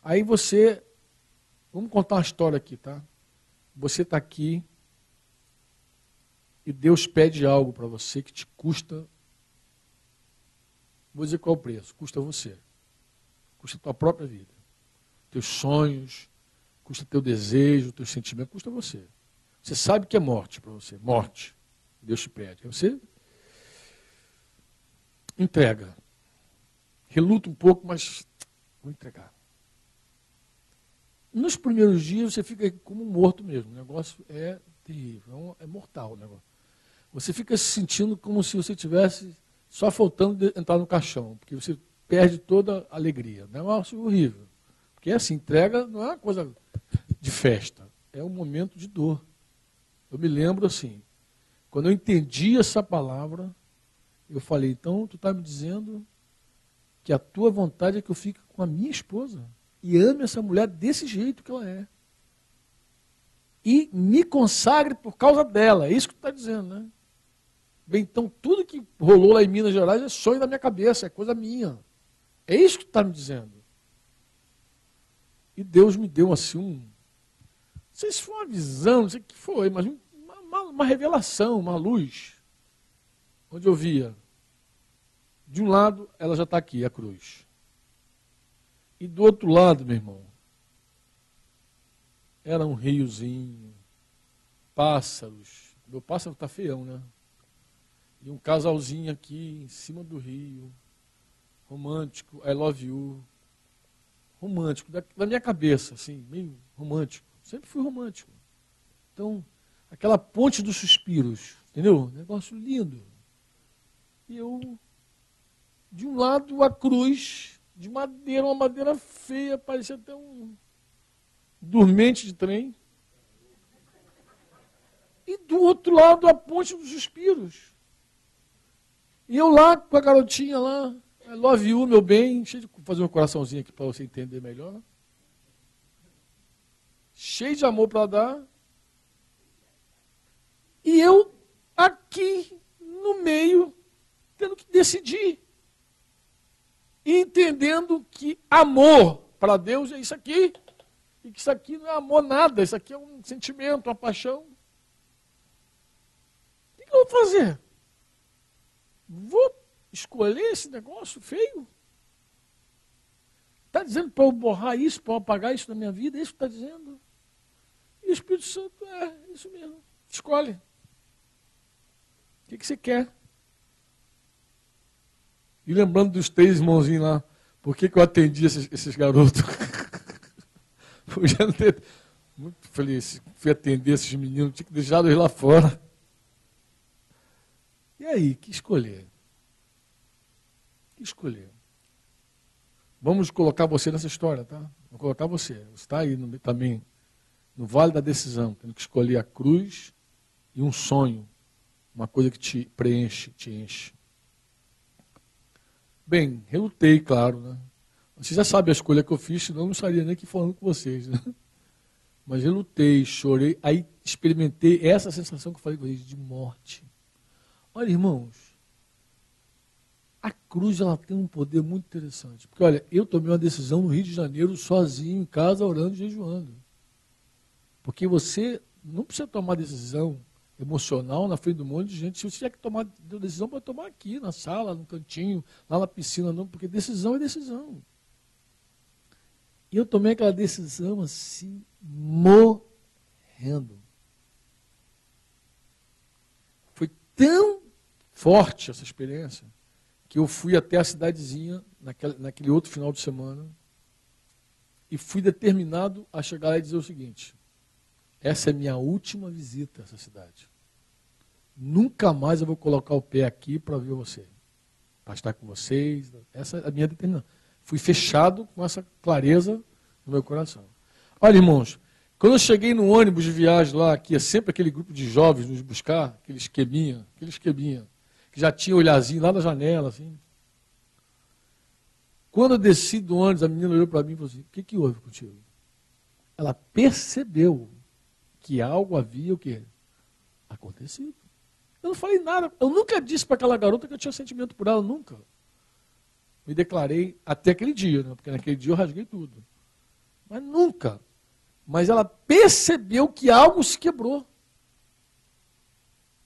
Aí você, vamos contar uma história aqui, tá? Você está aqui e Deus pede algo para você que te custa, vou dizer qual é o preço, custa você, custa a tua própria vida, teus sonhos, custa teu desejo, teu sentimento, custa você. Você sabe que é morte para você, morte. Deus te pede. Você entrega. Reluta um pouco, mas vou entregar. Nos primeiros dias você fica como morto mesmo. O negócio é terrível, é, é mortal o negócio. Você fica se sentindo como se você tivesse só faltando entrar no caixão, porque você perde toda a alegria. É um negócio horrível. Porque assim, entrega não é uma coisa de festa, é um momento de dor. Eu me lembro assim, quando eu entendi essa palavra, eu falei, então tu está me dizendo que a tua vontade é que eu fique com a minha esposa? e ame essa mulher desse jeito que ela é. E me consagre por causa dela. É isso que tu está dizendo, né? Bem, então tudo que rolou lá em Minas Gerais é sonho da minha cabeça, é coisa minha. É isso que tu está me dizendo. E Deus me deu assim um. Não sei se foi uma visão, não sei o que foi, mas uma, uma, uma revelação, uma luz. Onde eu via. De um lado, ela já está aqui, a cruz. E do outro lado, meu irmão, era um riozinho, pássaros. Meu pássaro está feião, né? E um casalzinho aqui em cima do rio, romântico, I love you. Romântico, da, da minha cabeça, assim, meio romântico. Sempre fui romântico. Então, aquela ponte dos suspiros, entendeu? Negócio lindo. E eu De um lado a cruz de madeira, uma madeira feia, parecia até um dormente de trem. E do outro lado a ponte dos suspiros. E eu lá com a garotinha lá, love you, meu bem, cheio de fazer um coraçãozinho aqui para você entender melhor. Cheio de amor para dar. E eu aqui no meio, tendo que decidir. entendendo que amor para Deus é isso aqui. E que isso aqui não é amor nada, isso aqui é um sentimento, uma paixão. O que eu vou fazer? Vou escolher esse negócio feio? Está dizendo para eu borrar isso, para eu apagar isso da minha vida? É isso que está dizendo? E o Espírito Santo é isso mesmo. Escolhe que, que você quer? E lembrando dos três irmãozinhos lá, por que, que eu atendi esses, esses garotos? Podia não ter. Muito feliz, fui atender esses meninos, tinha que deixar eles lá fora. E aí, que escolher? Que escolher? Vamos colocar você nessa história, tá? Vou colocar você. Você está aí no, também no vale da decisão, tendo que escolher a cruz e um sonho uma coisa que te preenche, te enche. Bem, relutei, claro, né? Você já sabe a escolha que eu fiz, senão eu não estaria nem aqui falando com vocês. Né? Mas relutei, chorei, aí experimentei essa sensação que eu falei com vocês, de morte. Olha, irmãos, a cruz ela tem um poder muito interessante. Porque, olha, eu tomei uma decisão no Rio de Janeiro, sozinho, em casa, orando e jejuando. Porque você não precisa tomar decisão emocional na frente do monte de gente. Se você tiver que tomar decisão, pode tomar aqui, na sala, no cantinho, lá na piscina, não, porque decisão é decisão. E eu tomei aquela decisão assim, morrendo. Foi tão forte essa experiência que eu fui até a cidadezinha naquele, naquele outro final de semana e fui determinado a chegar lá e dizer o seguinte: essa é minha última visita a essa cidade. Nunca mais eu vou colocar o pé aqui para ver você, para estar com vocês. Essa é a minha determinação. Fui fechado com essa clareza no meu coração. Olha, irmãos, quando eu cheguei no ônibus de viagem lá, que é sempre aquele grupo de jovens nos buscar, aquele esqueminha, aquele esqueminha, que já tinha olhazinho lá na janela, assim. Quando eu desci do ônibus, a menina olhou para mim e falou assim: O que, que houve contigo? Ela percebeu que algo havia o quê? Acontecido. Eu não falei nada. Eu nunca disse para aquela garota que eu tinha sentimento por ela, nunca. Me declarei até aquele dia, né? porque naquele dia eu rasguei tudo. Mas nunca. Mas ela percebeu que algo se quebrou.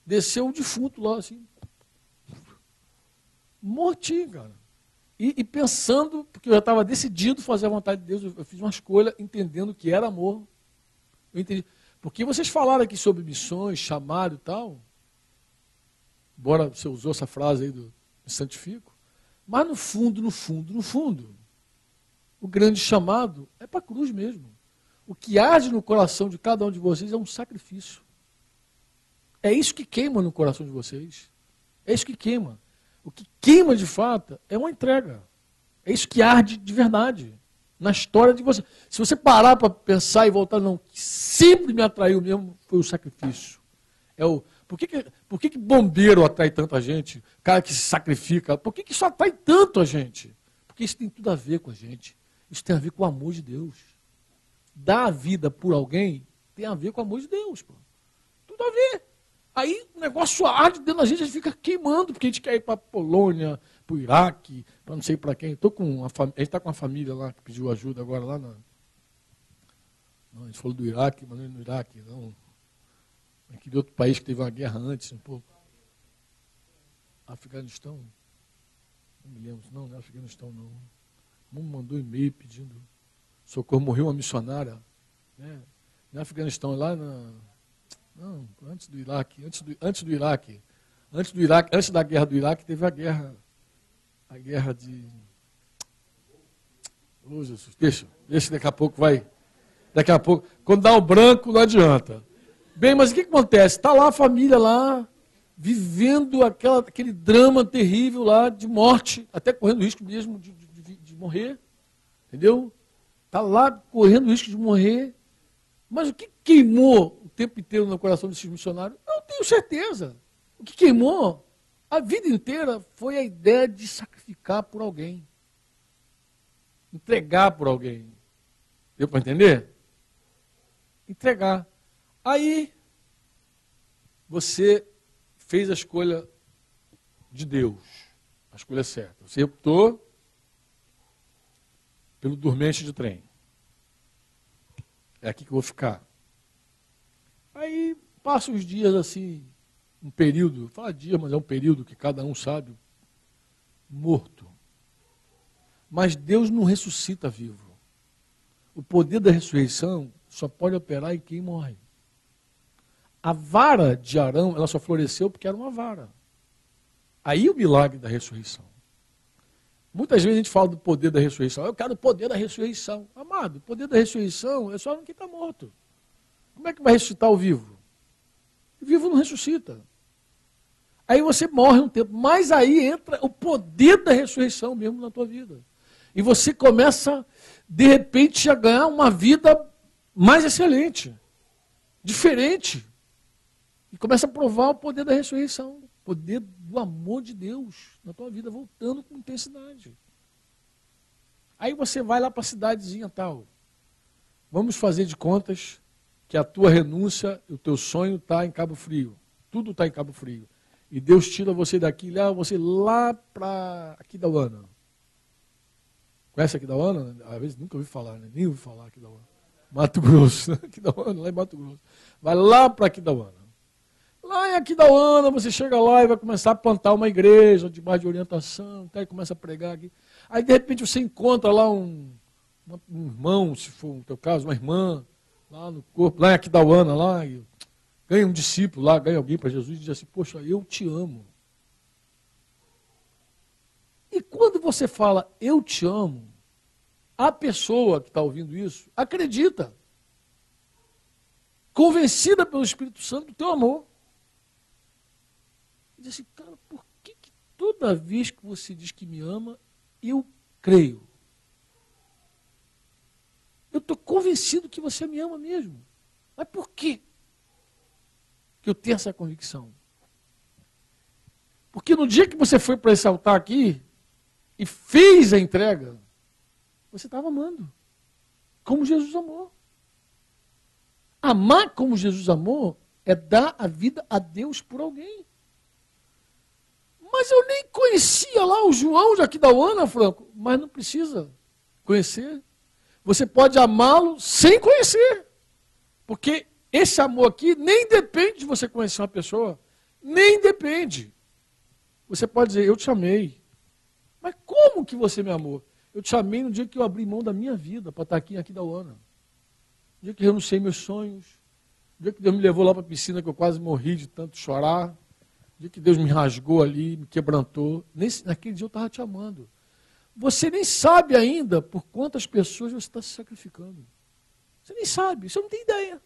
Desceu um defunto lá, assim. Mortinho, cara. E, e pensando, porque eu já estava decidido fazer a vontade de Deus, eu, eu fiz uma escolha entendendo que era amor. Eu entendi. Porque vocês falaram aqui sobre missões, chamado e tal embora você usou essa frase aí do me santifico, mas no fundo, no fundo, no fundo, o grande chamado é para a cruz mesmo. O que arde no coração de cada um de vocês é um sacrifício. É isso que queima no coração de vocês. É isso que queima. O que queima de fato é uma entrega. É isso que arde de verdade na história de você. Se você parar para pensar e voltar, não, que sempre me atraiu mesmo foi o sacrifício. É o, por que, que, por que, que bombeiro atrai tanta gente? Cara que se sacrifica. Por que, que isso atrai tanto a gente? Porque isso tem tudo a ver com a gente. Isso tem a ver com o amor de Deus. Dar a vida por alguém tem a ver com o amor de Deus. Pô. Tudo a ver. Aí o negócio arde dentro da gente, a gente fica queimando, porque a gente quer ir para a Polônia, para o Iraque, para não sei para quem. Tô com uma fam... A gente está com uma família lá que pediu ajuda agora lá na. Não, a gente falou do Iraque, mas não é no Iraque, não aquele outro país que teve uma guerra antes, um pouco. Afeganistão? Não me lembro, não, não é Afeganistão não. Um mandou e-mail pedindo socorro, morreu uma missionária. Né? Não é Afeganistão, é lá na. Não, antes do Iraque, antes do, antes do Iraque. Antes do Iraque, antes da guerra do Iraque, teve a guerra. A guerra de. Oh, Jesus, deixa, deixa daqui a pouco vai. Daqui a pouco. Quando dá o branco, não adianta. Bem, mas o que, acontece? Está lá a família lá, vivendo aquela, aquele drama terrível lá de morte, até correndo risco mesmo de, de, de morrer. Entendeu? Está lá correndo risco de morrer. Mas o que queimou o tempo inteiro no coração desses missionários? Eu tenho certeza. O que queimou a vida inteira foi a ideia de sacrificar por alguém. Entregar por alguém. Deu para entender? Entregar. Aí, você fez a escolha de Deus, a escolha certa. Você optou pelo dormente de trem. É aqui que eu vou ficar. Aí passa os dias assim, um período, fala dia, mas é um período que cada um sabe, morto. Mas Deus não ressuscita vivo. O poder da ressurreição só pode operar em quem morre. A vara de Arão, ela só floresceu porque era uma vara. Aí o milagre da ressurreição. Muitas vezes a gente fala do poder da ressurreição. Eu quero o poder da ressurreição. Amado, o poder da ressurreição é só no que está morto. Como é que vai ressuscitar o vivo? O vivo não ressuscita. Aí você morre um tempo, mas aí entra o poder da ressurreição mesmo na tua vida. E você começa, de repente, a ganhar uma vida mais excelente, diferente. E começa a provar o poder da ressurreição, o poder do amor de Deus na tua vida, voltando com intensidade. Aí você vai lá para a cidadezinha tal. Vamos fazer de contas que a tua renúncia, o teu sonho está em Cabo Frio. Tudo está em Cabo Frio. E Deus tira você daqui, leva você lá para Aquidauana. Conhece Aquidauana? Às vezes nunca ouvi falar, né? nem ouvi falar Aquidauana. Mato Grosso, Aquidauana, lá em Mato Grosso. Vai lá para Aquidauana. Lá em Aquidauana, você chega lá e vai começar a plantar uma igreja debaixo de orientação, tá, e começa a pregar aqui. Aí, de repente, você encontra lá um, um irmão, se for no teu caso, uma irmã, lá no corpo, lá em Aquidauana, lá, e ganha um discípulo lá, ganha alguém para Jesus e diz assim, poxa, eu te amo. E quando você fala, eu te amo, a pessoa que está ouvindo isso acredita, convencida pelo Espírito Santo do teu amor diz assim, cara, por que, que toda vez que você diz que me ama, eu creio? Eu estou convencido que você me ama mesmo. Mas por quê que eu tenho essa convicção? Porque no dia que você foi para esse altar aqui e fez a entrega, você estava amando. Como Jesus amou. Amar como Jesus amou é dar a vida a Deus por alguém. Mas eu nem conhecia lá o João de Aquidauana, Franco. Mas não precisa conhecer. Você pode amá-lo sem conhecer. Porque esse amor aqui nem depende de você conhecer uma pessoa. Nem depende. Você pode dizer, eu te amei. Mas como que você me amou? Eu te amei no dia que eu abri mão da minha vida para estar aqui em Aquidauana. No dia que eu renunciei meus sonhos. No dia que Deus me levou lá para a piscina que eu quase morri de tanto chorar dia que Deus me rasgou ali, me quebrantou, nesse, naquele dia eu estava te amando. Você nem sabe ainda por quantas pessoas você está se sacrificando. Você nem sabe, você não tem ideia.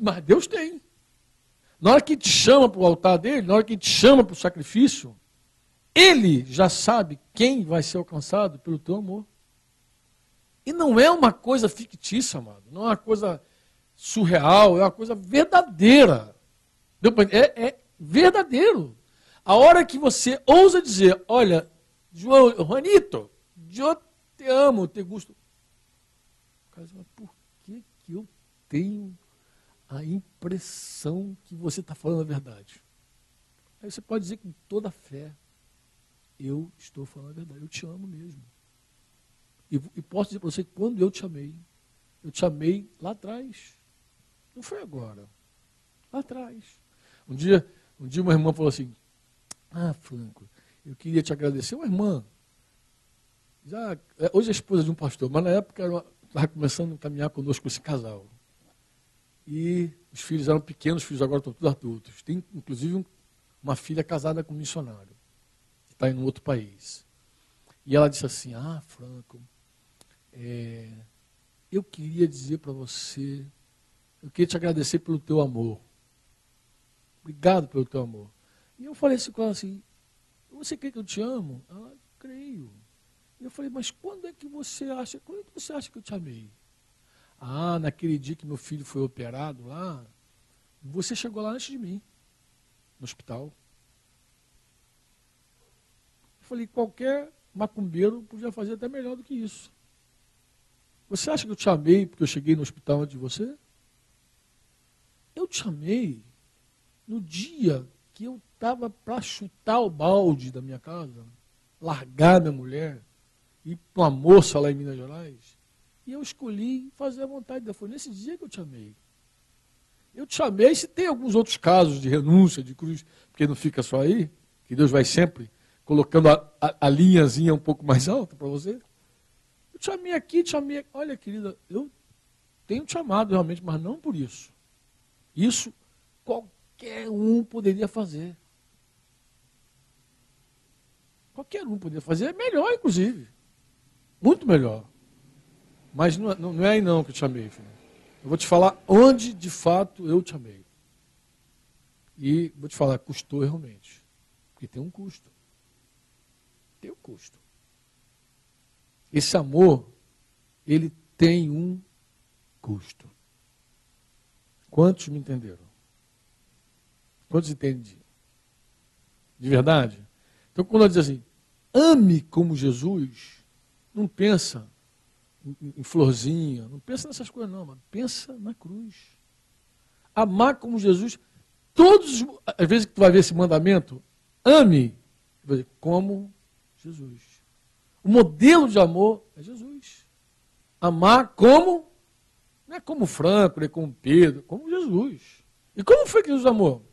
Mas Deus tem. Na hora que te chama para o altar dele, na hora que te chama para o sacrifício, ele já sabe quem vai ser alcançado pelo teu amor. E não é uma coisa fictícia, amado. Não é uma coisa surreal, é uma coisa verdadeira. É, é verdadeiro. A hora que você ousa dizer, olha, João, Juanito, eu te amo, te gosto. Por que, que eu tenho a impressão que você está falando a verdade? Aí você pode dizer com toda a fé, eu estou falando a verdade, eu te amo mesmo. E, e posso dizer para você que quando eu te amei, eu te amei lá atrás. Não foi agora. Lá atrás. Um dia, um dia uma irmã falou assim, ah, Franco, eu queria te agradecer. Uma irmã, já, é, hoje é esposa de um pastor, mas na época estava começando a caminhar conosco esse casal. E os filhos eram pequenos, os filhos agora estão todos adultos. Tem, inclusive, um, uma filha casada com um missionário, que está em um outro país. E ela disse assim, ah, Franco, é, eu queria dizer para você, eu queria te agradecer pelo teu amor. Obrigado pelo teu amor. E eu falei assim com ela assim, você crê que eu te amo? Ela, creio. E eu falei, mas quando é que você acha, quando é que você acha que eu te amei? Ah, naquele dia que meu filho foi operado lá, você chegou lá antes de mim, no hospital. Eu falei, qualquer macumbeiro podia fazer até melhor do que isso. Você acha que eu te amei porque eu cheguei no hospital antes de você? Eu te amei no dia que eu estava para chutar o balde da minha casa, largar minha mulher, ir para uma moça lá em Minas Gerais. E eu escolhi fazer a vontade de Deus. Foi nesse dia que eu te amei. Eu te amei, se tem alguns outros casos de renúncia, de cruz, porque não fica só aí, que Deus vai sempre colocando a, a, a linhazinha um pouco mais alta para você. Eu te amei aqui, te amei. Olha, querida, eu tenho te amado realmente, mas não por isso. Isso qualquer um poderia fazer. Qualquer um poderia fazer, é melhor, inclusive. Muito melhor. Mas não, não, não é aí não que eu te amei, filho. Eu vou te falar onde de fato eu te amei. E vou te falar, custou realmente. Porque tem um custo. Tem um custo. Esse amor, ele tem um custo. Quantos me entenderam? Quantos entendem? De verdade? Então, quando ela diz assim, ame como Jesus, não pensa em, florzinha, não pensa nessas coisas, não, mas pensa na cruz. Amar como Jesus, todos, as vezes que tu vai ver esse mandamento, ame como Jesus. O modelo de amor é Jesus. Amar como, não é como Franco, nem como Pedro, como Jesus. E como foi que Jesus amou?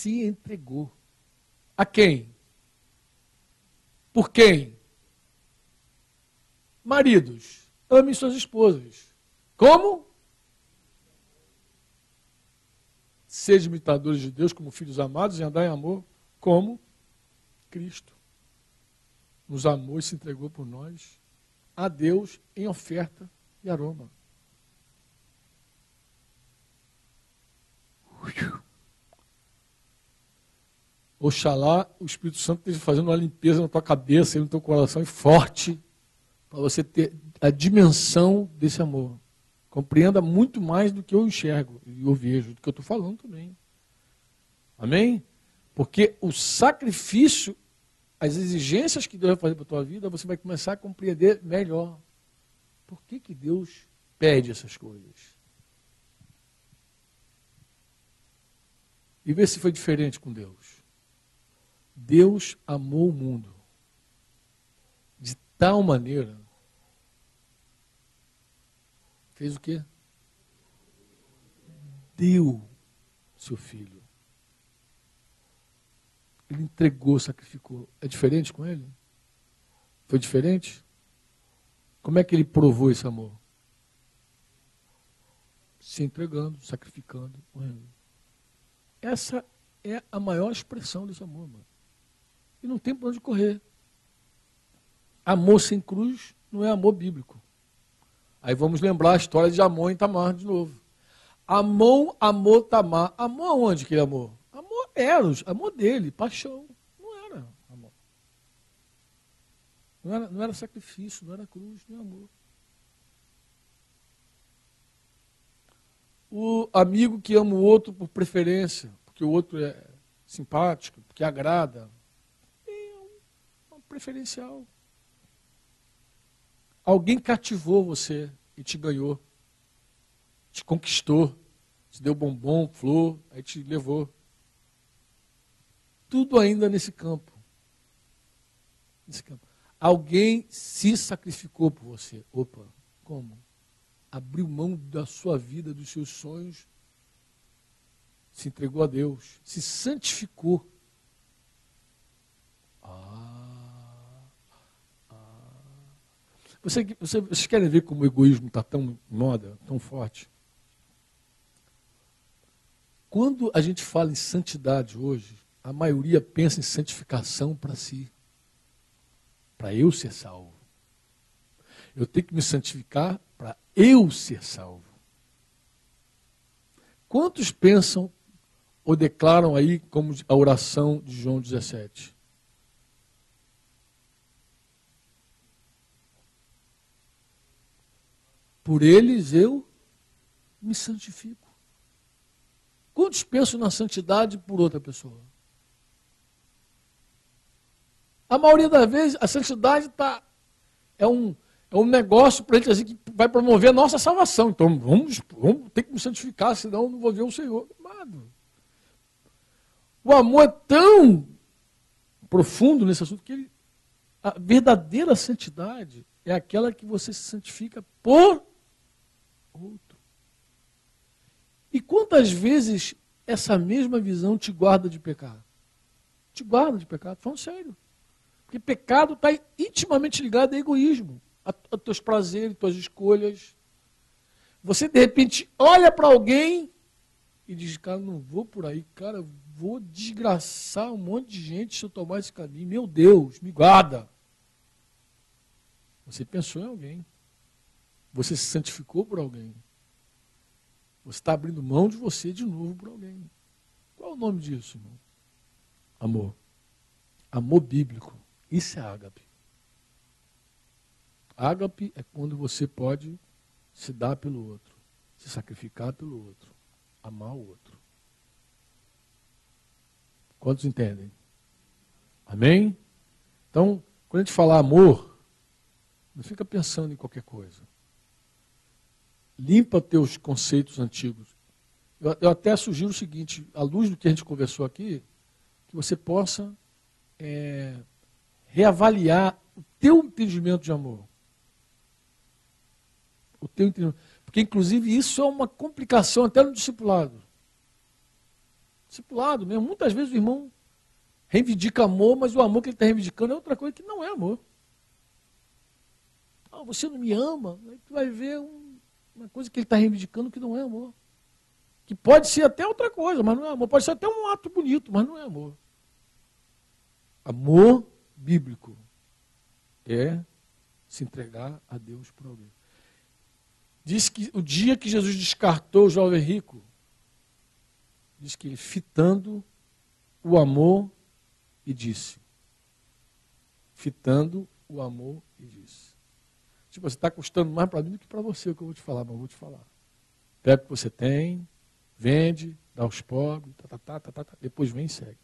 Se entregou. A quem? Por quem? Maridos, amem suas esposas. Como? Sejam imitadores de Deus como filhos amados e andar em amor como Cristo nos amou e se entregou por nós a Deus em oferta e aroma. Oxalá o Espírito Santo esteja fazendo uma limpeza na tua cabeça e no teu coração e forte para você ter a dimensão desse amor. Compreenda muito mais do que eu enxergo e eu vejo, do que eu estou falando também. Amém? Porque o sacrifício as exigências que Deus vai fazer para a tua vida, você vai começar a compreender melhor. Por que, que Deus pede essas coisas? E ver se foi diferente com Deus. Deus amou o mundo de tal maneira. Fez o quê? Deu seu filho. Ele entregou, sacrificou. É diferente com ele? Foi diferente? Como é que ele provou esse amor? Se entregando, sacrificando. Essa é a maior expressão desse amor, mano. E não tem para onde correr. Amor sem cruz não é amor bíblico. Aí vamos lembrar a história de Amon e Tamar de novo. Amon amou Tamar. Amor aonde que ele amou? Eros, amor dele, paixão. Não era amor. Não era, não era sacrifício, não era cruz, nem amor. O amigo que ama o outro por preferência, porque o outro é simpático, porque agrada, preferencial. Alguém cativou você e te ganhou, te conquistou, te deu bombom, flor, aí te levou tudo ainda nesse campo. Nesse campo. Alguém se sacrificou por você. Opa, como? Abriu mão da sua vida, dos seus sonhos, se entregou a Deus, se santificou. Ah, ah. Você, você, vocês querem ver como o egoísmo está tão moda, tão forte? Quando a gente fala em santidade hoje, a maioria pensa em santificação para si, para eu ser salvo. Eu tenho que me santificar para eu ser salvo. Quantos pensam ou declaram aí como a oração de João 17? Por eles eu me santifico. Quantos pensam na santidade por outra pessoa? A maioria das vezes, a santidade tá, é, um, é um negócio para gente assim, que vai promover a nossa salvação. Então, vamos, vamos ter que nos santificar, senão não vou ver o Senhor. Amado. O amor é tão profundo nesse assunto que ele, a verdadeira santidade é aquela que você se santifica por outro. E quantas vezes essa mesma visão te guarda de pecar? Te guarda de pecado, falando sério. Porque pecado está intimamente ligado a egoísmo, a, a teus prazeres, tuas escolhas. Você, de repente, olha para alguém e diz, cara, não vou por aí, cara, vou desgraçar um monte de gente se eu tomar esse caminho. Meu Deus, me guarda. Você pensou em alguém. Você se santificou por alguém. Você está abrindo mão de você de novo por alguém. Qual é o nome disso, irmão? Amor. Amor bíblico. Isso é ágape. Ágape é quando você pode se dar pelo outro, se sacrificar pelo outro, amar o outro. Quantos entendem? Amém? Então, quando a gente falar amor, não fica pensando em qualquer coisa. Limpa teus conceitos antigos. Eu, eu até sugiro o seguinte, à luz do que a gente conversou aqui, que você possa é, reavaliar o teu entendimento de amor. O teu entendimento. Porque, inclusive, isso é uma complicação até no discipulado. Discipulado mesmo. Muitas vezes o irmão reivindica amor, mas o amor que ele está reivindicando é outra coisa que não é amor. Ah, você não me ama, aí tu vai ver um, uma coisa que ele está reivindicando que não é amor. Que pode ser até outra coisa, mas não é amor. Pode ser até um ato bonito, mas não é amor. Amor bíblico é se entregar a Deus por alguém. Diz que o dia que Jesus descartou o jovem rico, diz que ele fitando o amor e disse. Fitando o amor e disse. Tipo, você está custando mais para mim do que para você o que eu vou te falar, mas eu vou te falar. Pega o que você tem, vende, dá aos pobres, tá, tá, tá, tá, tá, tá depois vem e segue.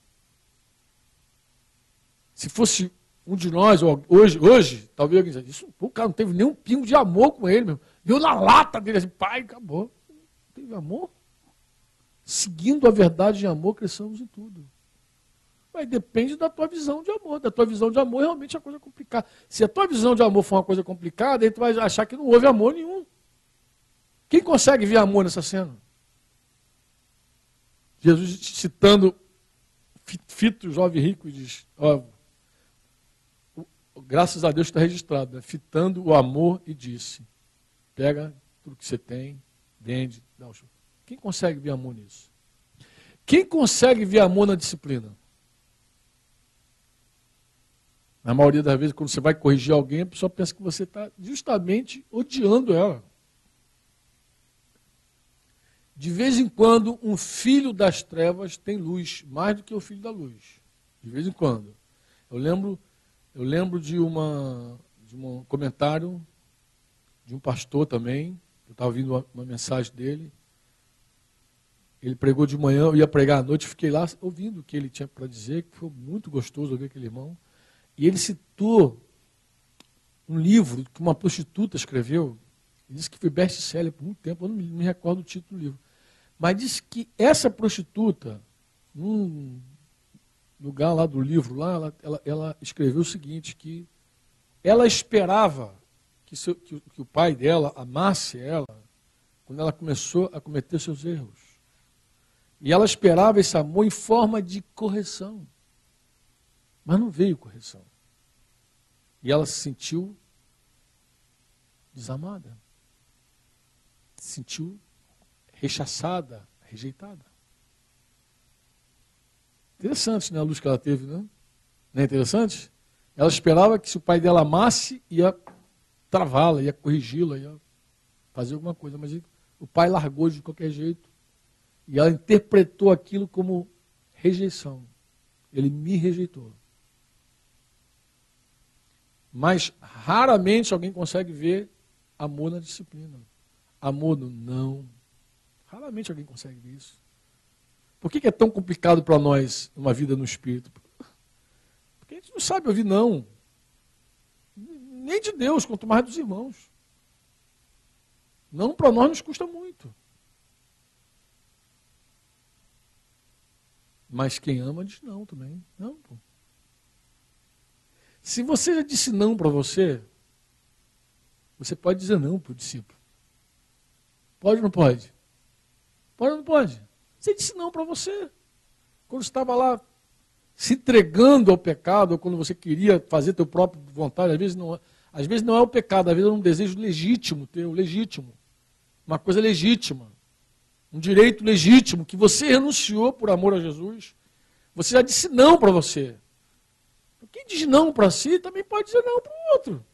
Se fosse um de nós, hoje, hoje talvez alguém diga, isso, o cara não teve nenhum pingo de amor com ele, meu. Deu na lata dele assim, pai, acabou. Não teve amor? seguindo a verdade de amor, cresçamos em tudo. Mas depende da tua visão de amor. Da tua visão de amor, realmente é coisa complicada. Se a tua visão de amor for uma coisa complicada, aí tu vai achar que não houve amor nenhum. Quem consegue ver amor nessa cena? Jesus citando Fito, jovem rico, diz: ó, graças a Deus está registrado, né? fitando o amor e disse: pega tudo que você tem, vende, dá o show. Quem consegue ver amor nisso? Quem consegue ver amor na disciplina? Na maioria das vezes, quando você vai corrigir alguém, a pessoa pensa que você está justamente odiando ela. De vez em quando, um filho das trevas tem luz, mais do que o filho da luz. De vez em quando. Eu lembro, eu lembro de, uma, de um comentário de um pastor também. Eu estava ouvindo uma, uma mensagem dele. Ele pregou de manhã, eu ia pregar à noite, fiquei lá ouvindo o que ele tinha para dizer, que foi muito gostoso ouvir aquele irmão. E ele citou um livro que uma prostituta escreveu, disse que foi best-seller por muito tempo, eu não me, me recordo o título do livro. Mas disse que essa prostituta, num lugar lá do livro, lá, ela, ela, ela escreveu o seguinte, que ela esperava que, seu, que, que o pai dela amasse ela quando ela começou a cometer seus erros. E ela esperava esse amor em forma de correção. Mas não veio correção. E ela se sentiu desamada. Se sentiu rechaçada, rejeitada. Interessante, né? A luz que ela teve, né? Não é interessante? Ela esperava que se o pai dela amasse, ia travá-la, ia corrigi-la, ia fazer alguma coisa. Mas o pai largou de qualquer jeito E ela interpretou aquilo como rejeição. Ele me rejeitou. Mas raramente alguém consegue ver amor na disciplina. Amor no não. Raramente alguém consegue ver isso. Por que, é tão complicado para nós uma vida no Espírito? Porque a gente não sabe ouvir não. Nem de Deus, quanto mais dos irmãos. Não para nós nos custa muito. Mas quem ama diz não também. Não, pô. Se você já disse não para você, você pode dizer não para o discípulo. Pode ou não pode? Pode ou não pode? Você disse não para você. Quando estava lá se entregando ao pecado, ou quando você queria fazer teu próprio vontade, às vezes não, é, às vezes não é o pecado, às vezes é um desejo legítimo teu, legítimo. Uma coisa legítima. Um direito legítimo que você renunciou por amor a Jesus. Você já disse não para você. Quem diz não para si também pode dizer não para o outro.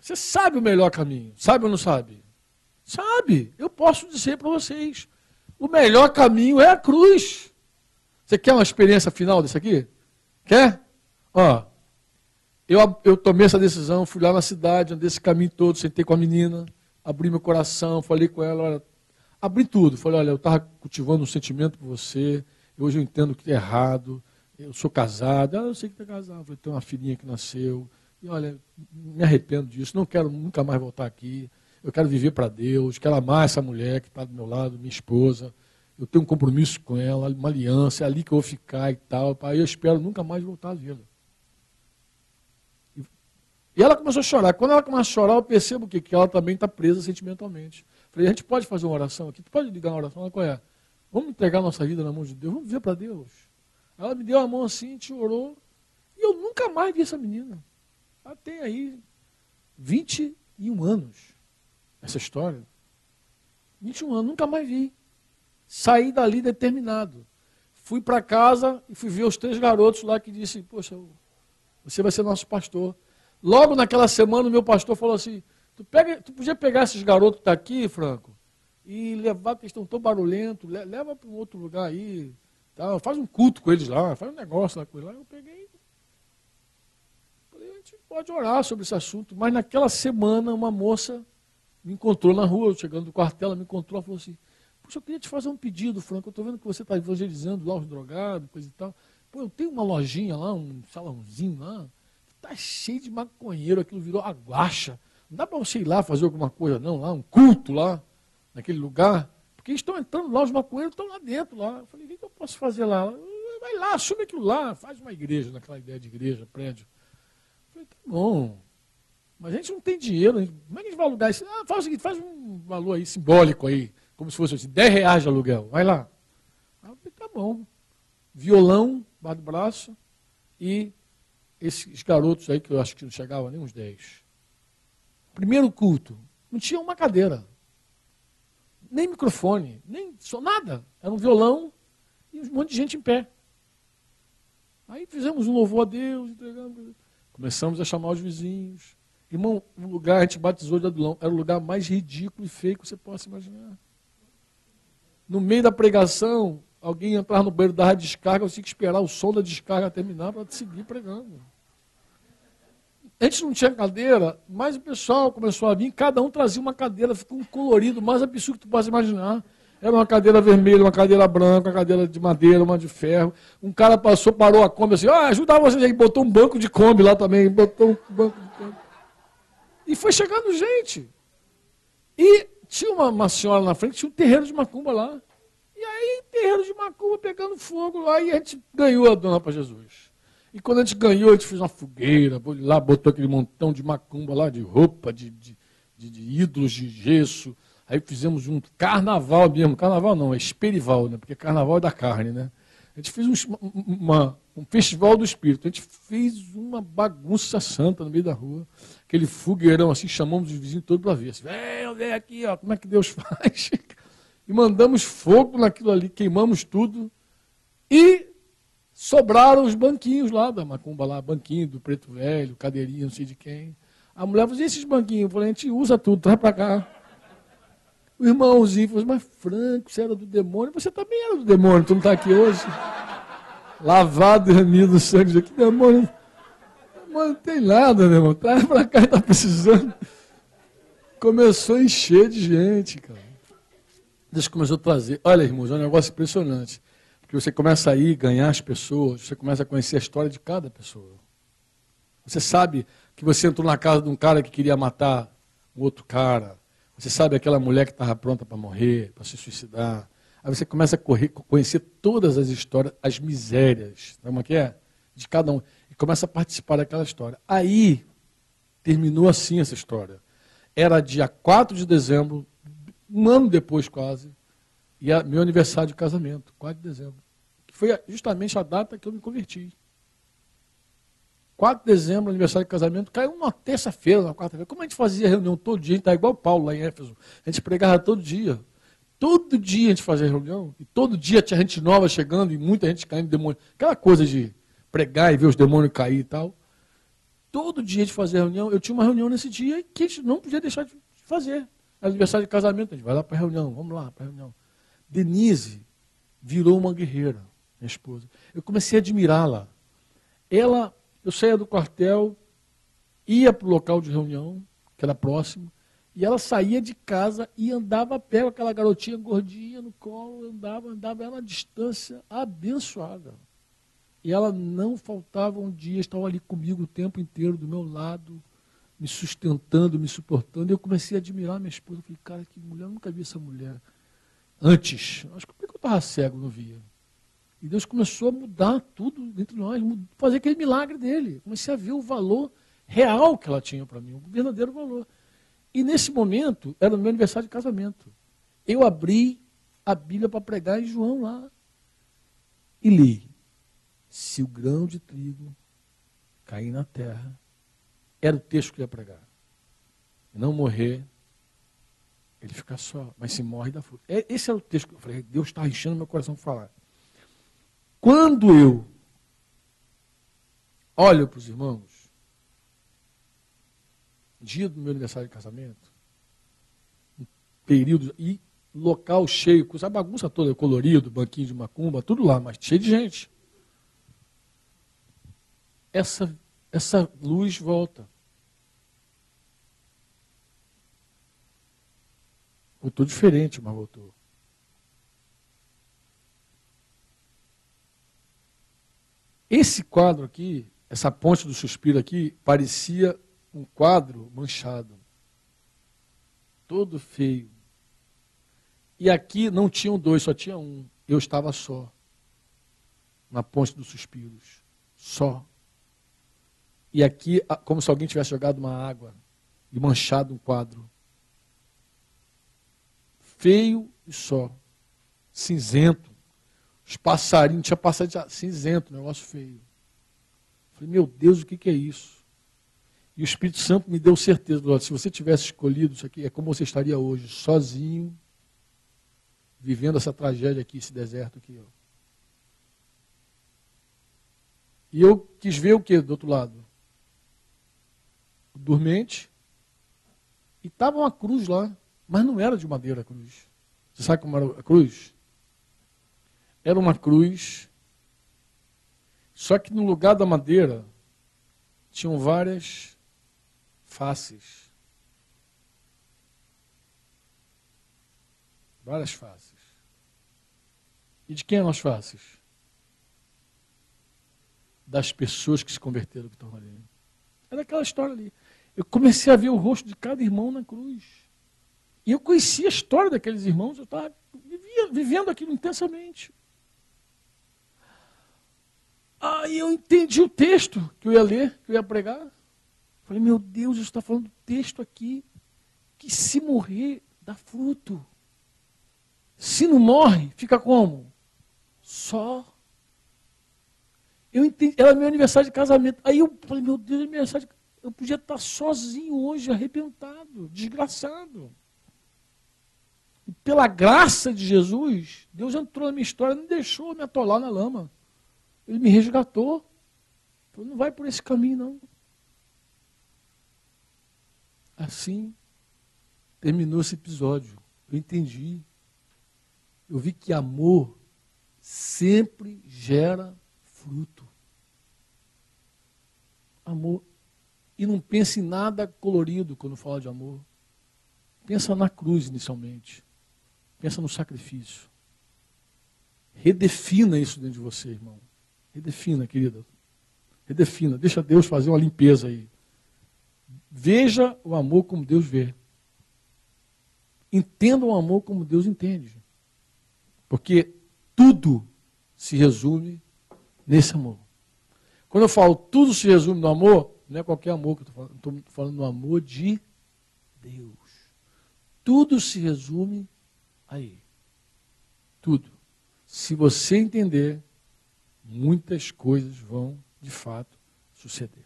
Você sabe o melhor caminho, sabe ou não sabe? Sabe, eu posso dizer para vocês: o melhor caminho é a cruz. Você quer uma experiência final disso aqui? Quer? Ó, eu, eu tomei essa decisão, fui lá na cidade, andei esse caminho todo, sentei com a menina, abri meu coração, falei com ela, olha, abri tudo. Falei, olha, eu estava cultivando um sentimento por você, hoje eu entendo que é errado, eu sou casado, ah, eu sei que está casado, vou ter uma filhinha que nasceu, e olha, me arrependo disso, não quero nunca mais voltar aqui, eu quero viver para Deus, quero amar essa mulher que está do meu lado, minha esposa, eu tenho um compromisso com ela, uma aliança, é ali que eu vou ficar e tal, pai, eu espero nunca mais voltar a vê-la. E ela começou a chorar. Quando ela começa a chorar, eu percebo que, que ela também está presa sentimentalmente. Falei, a gente pode fazer uma oração aqui? Tu pode ligar uma oração? Qual é? Vamos entregar nossa vida na mão de Deus, vamos viver para Deus. Ela me deu a mão assim, chorou. E eu nunca mais vi essa menina. Ela tem aí 21 anos. Essa história. 21 anos, nunca mais vi. Saí dali determinado. Fui para casa e fui ver os três garotos lá que disse: Poxa, você vai ser nosso pastor. Logo naquela semana, o meu pastor falou assim: Tu, pega, tu podia pegar esses garotos que tá aqui, Franco, e levar, porque estão tão barulhentos, leva para um outro lugar aí, Tá, faz um culto com eles lá, faz um negócio lá com eles lá. Eu peguei. Falei, a gente pode orar sobre esse assunto. Mas naquela semana, uma moça me encontrou na rua, chegando do quartel, ela me encontrou e falou assim: Puxa, eu queria te fazer um pedido, Franco. Eu estou vendo que você está evangelizando lá os drogados, coisa e tal. Pô, eu tenho uma lojinha lá, um salãozinho lá, está cheio de maconheiro, aquilo virou aguacha. Não dá para você ir lá fazer alguma coisa, não, lá, um culto lá, naquele lugar. Porque estão entrando lá, os maconheiros estão lá dentro. Lá. Eu falei, o que eu posso fazer lá? Vai lá, assume aquilo lá, faz uma igreja, naquela ideia de igreja, prédio. Eu falei, tá bom. Mas a gente não tem dinheiro, como é que a gente vai alugar isso? Ah, faz o seguinte, faz um valor aí simbólico aí, como se fosse assim, 10 reais de aluguel, vai lá. eu falei, tá bom. Violão, bar do braço, e esses garotos aí, que eu acho que não chegavam nem uns 10. Primeiro culto, não tinha uma cadeira nem microfone, nem só nada. Era um violão e um monte de gente em pé. Aí fizemos um louvor a Deus, entregamos, começamos a chamar os vizinhos. Irmão, o lugar a gente batizou de Adulão era o lugar mais ridículo e feio que você possa imaginar. No meio da pregação, alguém entrar no banheiro da descarga, você tinha que esperar o som da descarga terminar para seguir pregando. A gente não tinha cadeira, mas o pessoal começou a vir, cada um trazia uma cadeira, ficou um colorido mais absurdo que tu possa imaginar. Era uma cadeira vermelha, uma cadeira branca, uma cadeira de madeira, uma de ferro. Um cara passou, parou a Kombi assim, ah, ajudar vocês aí, botou um banco de Kombi lá também, botou um banco de Kombi. E foi chegando gente. E tinha uma, uma senhora na frente, tinha um terreiro de macumba lá. E aí, terreiro de macumba pegando fogo lá, e a gente ganhou a dona para Jesus. E quando a gente ganhou, a gente fez uma fogueira, lá botou aquele montão de macumba lá, de roupa, de, de, de, de ídolos de gesso. Aí fizemos um carnaval mesmo. Carnaval não, é esperival, né? Porque carnaval é da carne, né? A gente fez um, uma, um festival do espírito. A gente fez uma bagunça santa no meio da rua. Aquele fogueirão assim, chamamos os vizinhos todos para ver. Assim, vem, vem aqui, ó, como é que Deus faz? E mandamos fogo naquilo ali, queimamos tudo. E sobraram os banquinhos lá da macumba lá, banquinho do preto velho, cadeirinha, não sei de quem. A mulher falou, e esses banquinhos? Eu falei, a gente usa tudo, traz para cá. O irmãozinho falou, mas Franco, você era do demônio, você também era do demônio, tu não está aqui hoje. Lavado e remido no sangue, que demônio. Demônio não tem nada, meu irmão. Traz para cá, está precisando. Começou a encher de gente, cara. Deus começou a trazer. Olha, irmãos, é um negócio impressionante. Porque você começa a ir, ganhar as pessoas, você começa a conhecer a história de cada pessoa. Você sabe que você entrou na casa de um cara que queria matar um outro cara. Você sabe aquela mulher que estava pronta para morrer, para se suicidar. Aí você começa a correr, conhecer todas as histórias, as misérias, como é que é? De cada um. E começa a participar daquela história. Aí, terminou assim essa história. Era dia 4 de dezembro, um ano depois quase, e é meu aniversário de casamento, 4 de dezembro. Que foi justamente a data que eu me converti. 4 de dezembro, aniversário de casamento, caiu uma terça-feira, uma quarta-feira. Como a gente fazia reunião todo dia, a gente está igual Paulo lá em Éfeso. A gente pregava todo dia. Todo dia a gente fazia reunião, e todo dia tinha gente nova chegando, e muita gente caindo demônio. Aquela coisa de pregar e ver os demônios cair e tal. Todo dia a gente fazia reunião. Eu tinha uma reunião nesse dia que a gente não podia deixar de fazer. Aniversário de casamento, a gente vai lá para a reunião, vamos lá para a reunião. Denise virou uma guerreira, minha esposa. Eu comecei a admirá-la. Ela eu saía do quartel, ia para o local de reunião, que era próximo, e ela saía de casa e andava com aquela garotinha gordinha no colo, andava, andava, era uma distância abençoada. E ela não faltava um dia, estava ali comigo o tempo inteiro, do meu lado, me sustentando, me suportando. E eu comecei a admirar minha esposa. Eu falei, cara, que mulher, eu nunca vi essa mulher antes. Acho que por que eu estava cego, não via? E Deus começou a mudar tudo entre nós, fazer aquele milagre dele. Comecei a ver o valor real que ela tinha para mim, o verdadeiro valor. E nesse momento, era o meu aniversário de casamento. Eu abri a Bíblia para pregar em João lá. E li: Se o grão de trigo cair na terra, era o texto que eu ia pregar. Não morrer, ele fica só, mas se morre dá fruto. É, esse era o texto que eu falei: Deus está enchendo meu coração falar. Quando eu olho para os irmãos, dia do meu aniversário de casamento, período, e local cheio, com a bagunça toda, colorido, banquinho de macumba, tudo lá, mas cheio de gente. Essa, essa luz volta. Voltou diferente, mas voltou. Esse quadro aqui, essa ponte do suspiro aqui, parecia um quadro manchado. Todo feio. E aqui não tinham dois, só tinha um. Eu estava só. Na ponte dos suspiros. Só. E aqui, como se alguém tivesse jogado uma água e manchado um quadro. Feio e só. Cinzento. Os passarinhos, tinha passarinho cinzento, negócio feio. Falei, meu Deus, o que, que é isso? E o Espírito Santo me deu certeza, se você tivesse escolhido isso aqui, é como você estaria hoje, sozinho, vivendo essa tragédia aqui, esse deserto aqui. Ó. E eu quis ver o que do outro lado? O dormente. E estava uma cruz lá, mas não era de madeira a cruz. Você sabe como era a cruz? era uma cruz, só que no lugar da madeira tinham várias faces. Várias faces. E de quem eram as faces? Das pessoas que se converteram que estavam ali. Era aquela história ali. Eu comecei a ver o rosto de cada irmão na cruz. E eu conhecia a história daqueles irmãos, eu estava vivendo aquilo intensamente. Aí eu entendi o texto que eu ia ler, que eu ia pregar. Falei, meu Deus, isso está falando do texto aqui, que se morrer, dá fruto. Se não morre, fica como? Só. Eu entendi, era meu aniversário de casamento. Aí eu falei, meu Deus, aniversário de... eu podia estar sozinho hoje, arrebentado, desgraçado. E pela graça de Jesus, Deus entrou na minha história, não deixou me atolar na lama. Ele me resgatou. Falou, não vai por esse caminho, não. Assim terminou esse episódio. eu entendi. Eu vi que amor sempre gera fruto. Amor. E não pense em nada colorido quando fala de amor. Pensa na cruz inicialmente. Pensa no sacrifício. Redefina isso dentro de você, irmão. Redefina, querida. Redefina. Deixa Deus fazer uma limpeza aí. Veja o amor como Deus vê. Entenda o amor como Deus entende. Porque tudo se resume nesse amor. Quando eu falo tudo se resume no amor, não é qualquer amor que eu estou falando, estou falando no amor de Deus. Tudo se resume aí. Tudo. Se você entender, muitas coisas vão de fato suceder.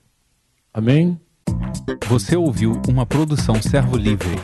Amém? Você ouviu uma produção Servo Livre.